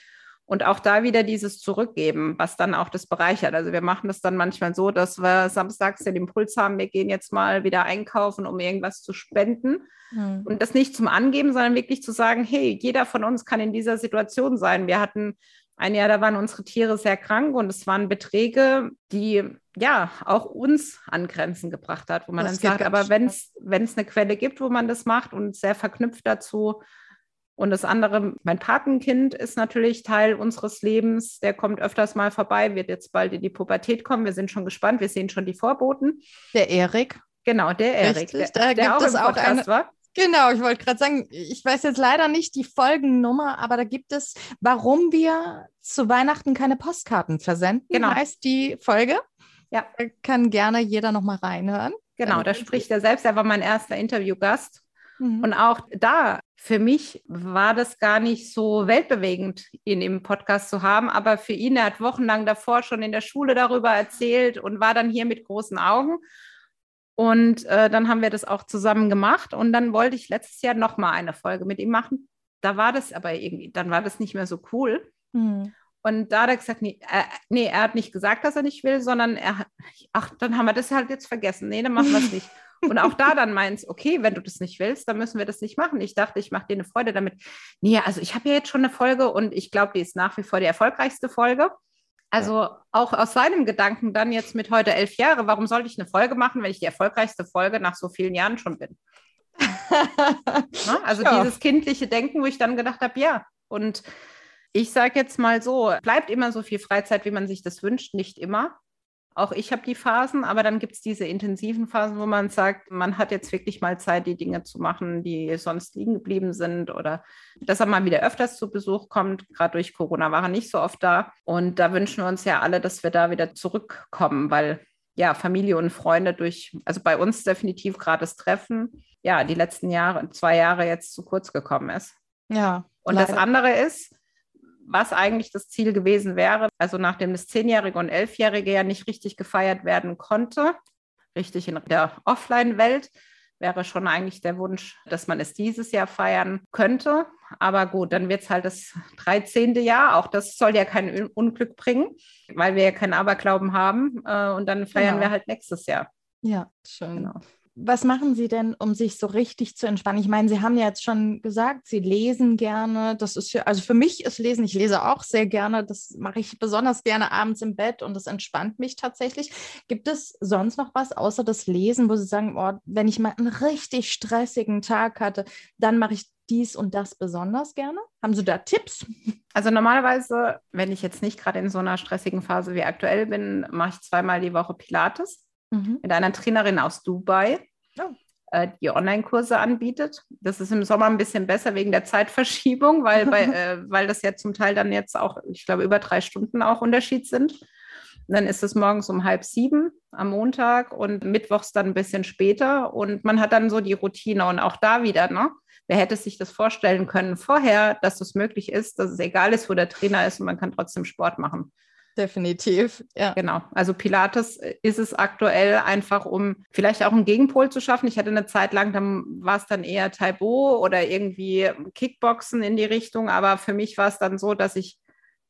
Und auch da wieder dieses Zurückgeben, was dann auch das bereichert. Also wir machen das dann manchmal so, dass wir samstags den Impuls haben, wir gehen jetzt mal wieder einkaufen, um irgendwas zu spenden. Mhm. Und das nicht zum Angeben, sondern wirklich zu sagen, hey, jeder von uns kann in dieser Situation sein. Wir hatten ein Jahr, da waren unsere Tiere sehr krank und es waren Beträge, die ja auch uns an Grenzen gebracht hat, wo man das dann sagt, aber wenn es eine Quelle gibt, wo man das macht und sehr verknüpft dazu, Und das andere, mein Patenkind ist natürlich Teil unseres Lebens. Der kommt öfters mal vorbei, wird jetzt bald in die Pubertät kommen. Wir sind schon gespannt, wir sehen schon die Vorboten. Der Erik. Genau, der Erik, der, der gibt auch es auch eine, war. Genau, ich wollte gerade sagen, ich weiß jetzt leider nicht die Folgennummer, aber da gibt es, warum wir zu Weihnachten keine Postkarten versenden, genau. heißt die Folge. Ja. Da kann gerne jeder nochmal reinhören. Genau, da spricht er selbst. Er war mein erster Interviewgast. Mhm. Und auch da, für mich war das gar nicht so weltbewegend, ihn im Podcast zu haben. Aber für ihn, er hat wochenlang davor schon in der Schule darüber erzählt und war dann hier mit großen Augen. Und äh, dann haben wir das auch zusammen gemacht. Und dann wollte ich letztes Jahr nochmal eine Folge mit ihm machen. Da war das aber irgendwie, dann war das nicht mehr so cool. Mhm. Und da hat er gesagt, nee, äh, nee, er hat nicht gesagt, dass er nicht will, sondern er hat, ach, dann haben wir das halt jetzt vergessen. Nee, dann machen wir es nicht. Und auch da dann meins, okay, wenn du das nicht willst, dann müssen wir das nicht machen. Ich dachte, ich mache dir eine Freude damit. Nee, also ich habe ja jetzt schon eine Folge und ich glaube, die ist nach wie vor die erfolgreichste Folge. Also auch aus seinem Gedanken dann jetzt mit heute elf Jahre, warum sollte ich eine Folge machen, wenn ich die erfolgreichste Folge nach so vielen Jahren schon bin? Na, also ja. dieses kindliche Denken, wo ich dann gedacht habe, ja. Und ich sage jetzt mal so, bleibt immer so viel Freizeit, wie man sich das wünscht, nicht immer. Auch ich habe die Phasen, aber dann gibt es diese intensiven Phasen, wo man sagt, man hat jetzt wirklich mal Zeit, die Dinge zu machen, die sonst liegen geblieben sind oder dass er mal wieder öfters zu Besuch kommt. Gerade durch Corona war er nicht so oft da. Und da wünschen wir uns ja alle, dass wir da wieder zurückkommen, weil ja, Familie und Freunde durch, also bei uns definitiv gerade das Treffen, ja, die letzten Jahre, zwei Jahre jetzt zu kurz gekommen ist. Ja. Und leider. das andere ist, was eigentlich das Ziel gewesen wäre. Also nachdem das Zehnjährige und Elfjährige ja nicht richtig gefeiert werden konnte, richtig in der Offline-Welt, wäre schon eigentlich der Wunsch, dass man es dieses Jahr feiern könnte. Aber gut, dann wird es halt das 13. Jahr. Auch das soll ja kein Unglück bringen, weil wir ja keinen Aberglauben haben. Äh, und dann feiern genau. wir halt nächstes Jahr. Ja, schön. Genau was machen Sie denn, um sich so richtig zu entspannen? Ich meine, Sie haben ja jetzt schon gesagt, Sie lesen gerne. Das ist ja, also für mich ist Lesen, ich lese auch sehr gerne. Das mache ich besonders gerne abends im Bett und das entspannt mich tatsächlich. Gibt es sonst noch was außer das Lesen, wo Sie sagen, oh, wenn ich mal einen richtig stressigen Tag hatte, dann mache ich dies und das besonders gerne? Haben Sie da Tipps? Also normalerweise, wenn ich jetzt nicht gerade in so einer stressigen Phase wie aktuell bin, mache ich zweimal die Woche Pilates mhm. mit einer Trainerin aus Dubai, oh. äh, die Online-Kurse anbietet. Das ist im Sommer ein bisschen besser wegen der Zeitverschiebung, weil, bei, äh, weil das ja zum Teil dann jetzt auch, ich glaube, über drei Stunden auch Unterschied sind. Und dann ist es morgens um halb sieben am Montag und mittwochs dann ein bisschen später. Und man hat dann so die Routine. Und auch da wieder, ne? Wer hätte sich das vorstellen können vorher, dass das möglich ist, dass es egal ist, wo der Trainer ist und man kann trotzdem Sport machen. Definitiv, ja. Genau. Also Pilates ist es aktuell einfach, um vielleicht auch einen Gegenpol zu schaffen. Ich hatte eine Zeit lang, dann war es dann eher Taibo oder irgendwie Kickboxen in die Richtung. Aber für mich war es dann so, dass ich,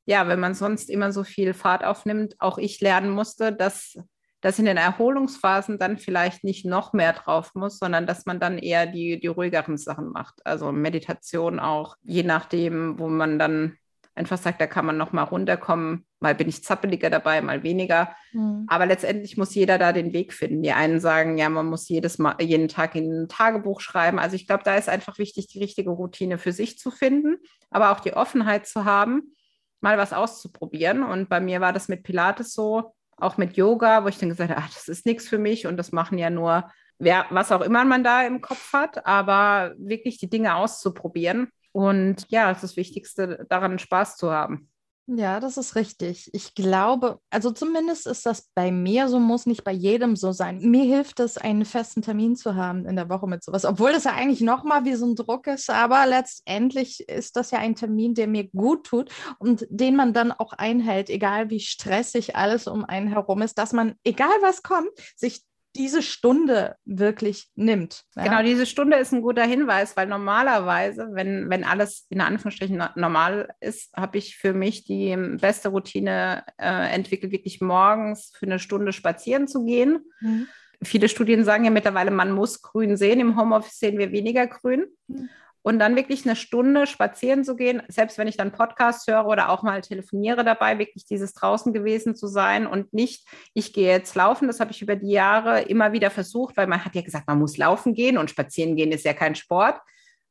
ja, wenn man sonst immer so viel Fahrt aufnimmt, auch ich lernen musste, dass dass in den Erholungsphasen dann vielleicht nicht noch mehr drauf muss, sondern dass man dann eher die, die ruhigeren Sachen macht. Also Meditation auch, je nachdem, wo man dann einfach sagt, da kann man noch mal runterkommen. Mal bin ich zappeliger dabei, mal weniger. Mhm. Aber letztendlich muss jeder da den Weg finden. Die einen sagen, ja, man muss jedes mal, jeden Tag in ein Tagebuch schreiben. Also ich glaube, da ist einfach wichtig, die richtige Routine für sich zu finden, aber auch die Offenheit zu haben, mal was auszuprobieren. Und bei mir war das mit Pilates so, auch mit Yoga, wo ich dann gesagt habe, ach, das ist nichts für mich und das machen ja nur wer, was auch immer man da im Kopf hat, aber wirklich die Dinge auszuprobieren und ja, das, ist das Wichtigste daran, Spaß zu haben. Ja, das ist richtig. Ich glaube, also zumindest ist das bei mir so, muss nicht bei jedem so sein. Mir hilft es, einen festen Termin zu haben in der Woche mit sowas, obwohl das ja eigentlich nochmal wie so ein Druck ist, aber letztendlich ist das ja ein Termin, der mir gut tut und den man dann auch einhält, egal wie stressig alles um einen herum ist, dass man, egal was kommt, sich diese Stunde wirklich nimmt. Ja? Genau, diese Stunde ist ein guter Hinweis, weil normalerweise, wenn, wenn alles in Anführungsstrichen normal ist, habe ich für mich die beste Routine äh, entwickelt, wirklich morgens für eine Stunde spazieren zu gehen. Mhm. Viele Studien sagen ja mittlerweile, man muss grün sehen. Im Homeoffice sehen wir weniger grün. Mhm und dann wirklich eine Stunde spazieren zu gehen, selbst wenn ich dann Podcasts höre oder auch mal telefoniere dabei, wirklich dieses draußen gewesen zu sein und nicht, ich gehe jetzt laufen. Das habe ich über die Jahre immer wieder versucht, weil man hat ja gesagt, man muss laufen gehen und spazieren gehen ist ja kein Sport.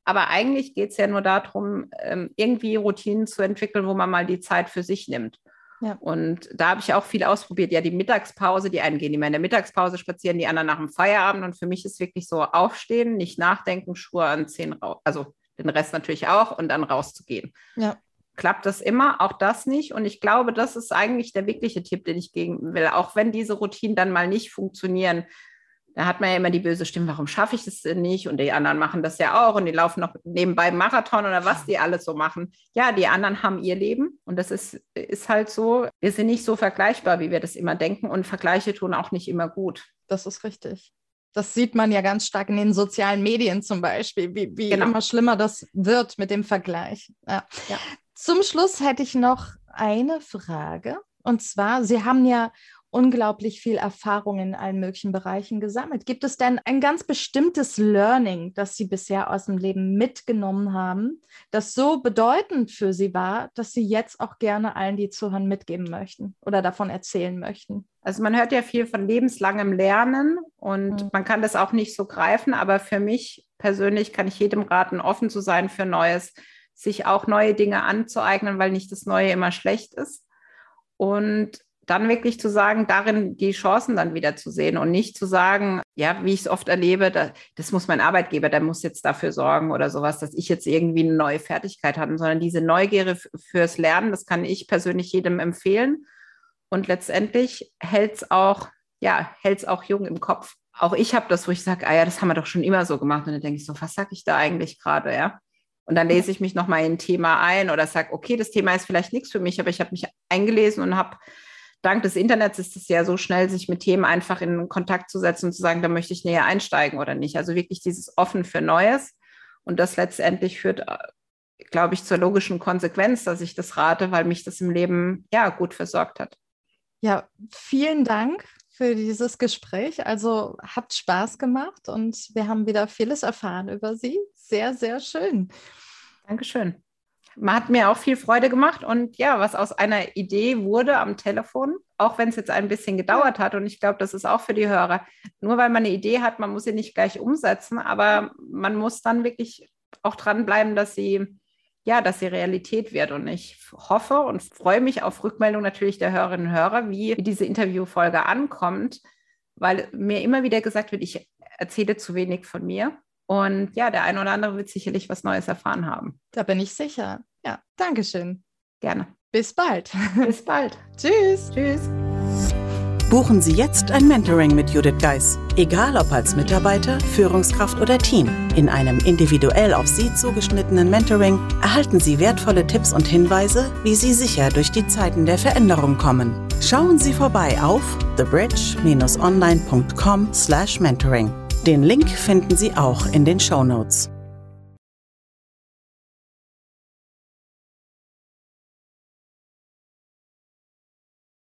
Aber eigentlich geht es ja nur darum, ähm, irgendwie Routinen zu entwickeln, wo man mal die Zeit für sich nimmt. Ja. Und da habe ich auch viel ausprobiert. Ja, die Mittagspause, die einen gehen immer in der Mittagspause spazieren, die anderen nach dem Feierabend. Und für mich ist wirklich so aufstehen, nicht nachdenken, Schuhe anziehen, also den Rest natürlich auch und dann rauszugehen. Ja. Klappt das immer? Auch das nicht. Und ich glaube, das ist eigentlich der wirkliche Tipp, den ich geben will. Auch wenn diese Routinen dann mal nicht funktionieren, da hat man ja immer die böse Stimme, warum schaffe ich das denn nicht? Und die anderen machen das ja auch und die laufen noch nebenbei Marathon oder was die alles so machen. Ja, die anderen haben ihr Leben und das ist, ist halt so, wir sind nicht so vergleichbar, wie wir das immer denken und Vergleiche tun auch nicht immer gut. Das ist richtig. Das sieht man ja ganz stark in den sozialen Medien zum Beispiel, wie, wie genau. immer schlimmer das wird mit dem Vergleich. Ja. Ja. Zum Schluss hätte ich noch eine Frage. Und zwar, Sie haben ja unglaublich viel Erfahrung in allen möglichen Bereichen gesammelt. Gibt es denn ein ganz bestimmtes Learning, das Sie bisher aus dem Leben mitgenommen haben, das so bedeutend für Sie war, dass Sie jetzt auch gerne allen, die zuhören, mitgeben möchten oder davon erzählen möchten? Also man hört ja viel von lebenslangem Lernen und mhm. man kann das auch nicht so greifen, aber für mich persönlich kann ich jedem raten, offen zu sein für Neues, sich auch neue Dinge anzueignen, weil nicht das Neue immer schlecht ist. Und dann wirklich zu sagen, darin die Chancen dann wieder zu sehen und nicht zu sagen, ja, wie ich es oft erlebe, da, das muss mein Arbeitgeber, der muss jetzt dafür sorgen oder sowas, dass ich jetzt irgendwie eine neue Fertigkeit habe, sondern diese Neugierde fürs Lernen, das kann ich persönlich jedem empfehlen. Und letztendlich hält es auch, ja, hält es auch jung im Kopf. Auch ich habe das, wo ich sage, ah ja, das haben wir doch schon immer so gemacht. Und dann denke ich so, was sage ich da eigentlich gerade, ja? Und dann lese ich mich nochmal in ein Thema ein oder sage, okay, das Thema ist vielleicht nichts für mich, aber ich habe mich eingelesen und habe dank des Internets ist es ja so schnell, sich mit Themen einfach in Kontakt zu setzen und zu sagen, da möchte ich näher einsteigen oder nicht. Also wirklich dieses Offen für Neues. Und das letztendlich führt, glaube ich, zur logischen Konsequenz, dass ich das rate, weil mich das im Leben ja gut versorgt hat. Ja, vielen Dank für dieses Gespräch. Also habt Spaß gemacht und wir haben wieder vieles erfahren über Sie. Sehr, sehr schön. Dankeschön hat mir auch viel Freude gemacht und ja, was aus einer Idee wurde am Telefon, auch wenn es jetzt ein bisschen gedauert hat und ich glaube, das ist auch für die Hörer. Nur weil man eine Idee hat, man muss sie nicht gleich umsetzen, aber man muss dann wirklich auch dranbleiben, dass sie ja, dass sie Realität wird. Und ich hoffe und freue mich auf Rückmeldung natürlich der Hörerinnen und Hörer, wie diese Interviewfolge ankommt, weil mir immer wieder gesagt wird, ich erzähle zu wenig von mir. Und ja, der eine oder andere wird sicherlich was Neues erfahren haben. Da bin ich sicher. Ja, Dankeschön. Gerne. Bis bald. Bis bald. Tschüss. Tschüss. Buchen Sie jetzt ein Mentoring mit Judith Geis. Egal ob als Mitarbeiter, Führungskraft oder Team. In einem individuell auf Sie zugeschnittenen Mentoring erhalten Sie wertvolle Tipps und Hinweise, wie Sie sicher durch die Zeiten der Veränderung kommen. Schauen Sie vorbei auf thebridge-online.com/mentoring. Den Link finden Sie auch in den Show Notes.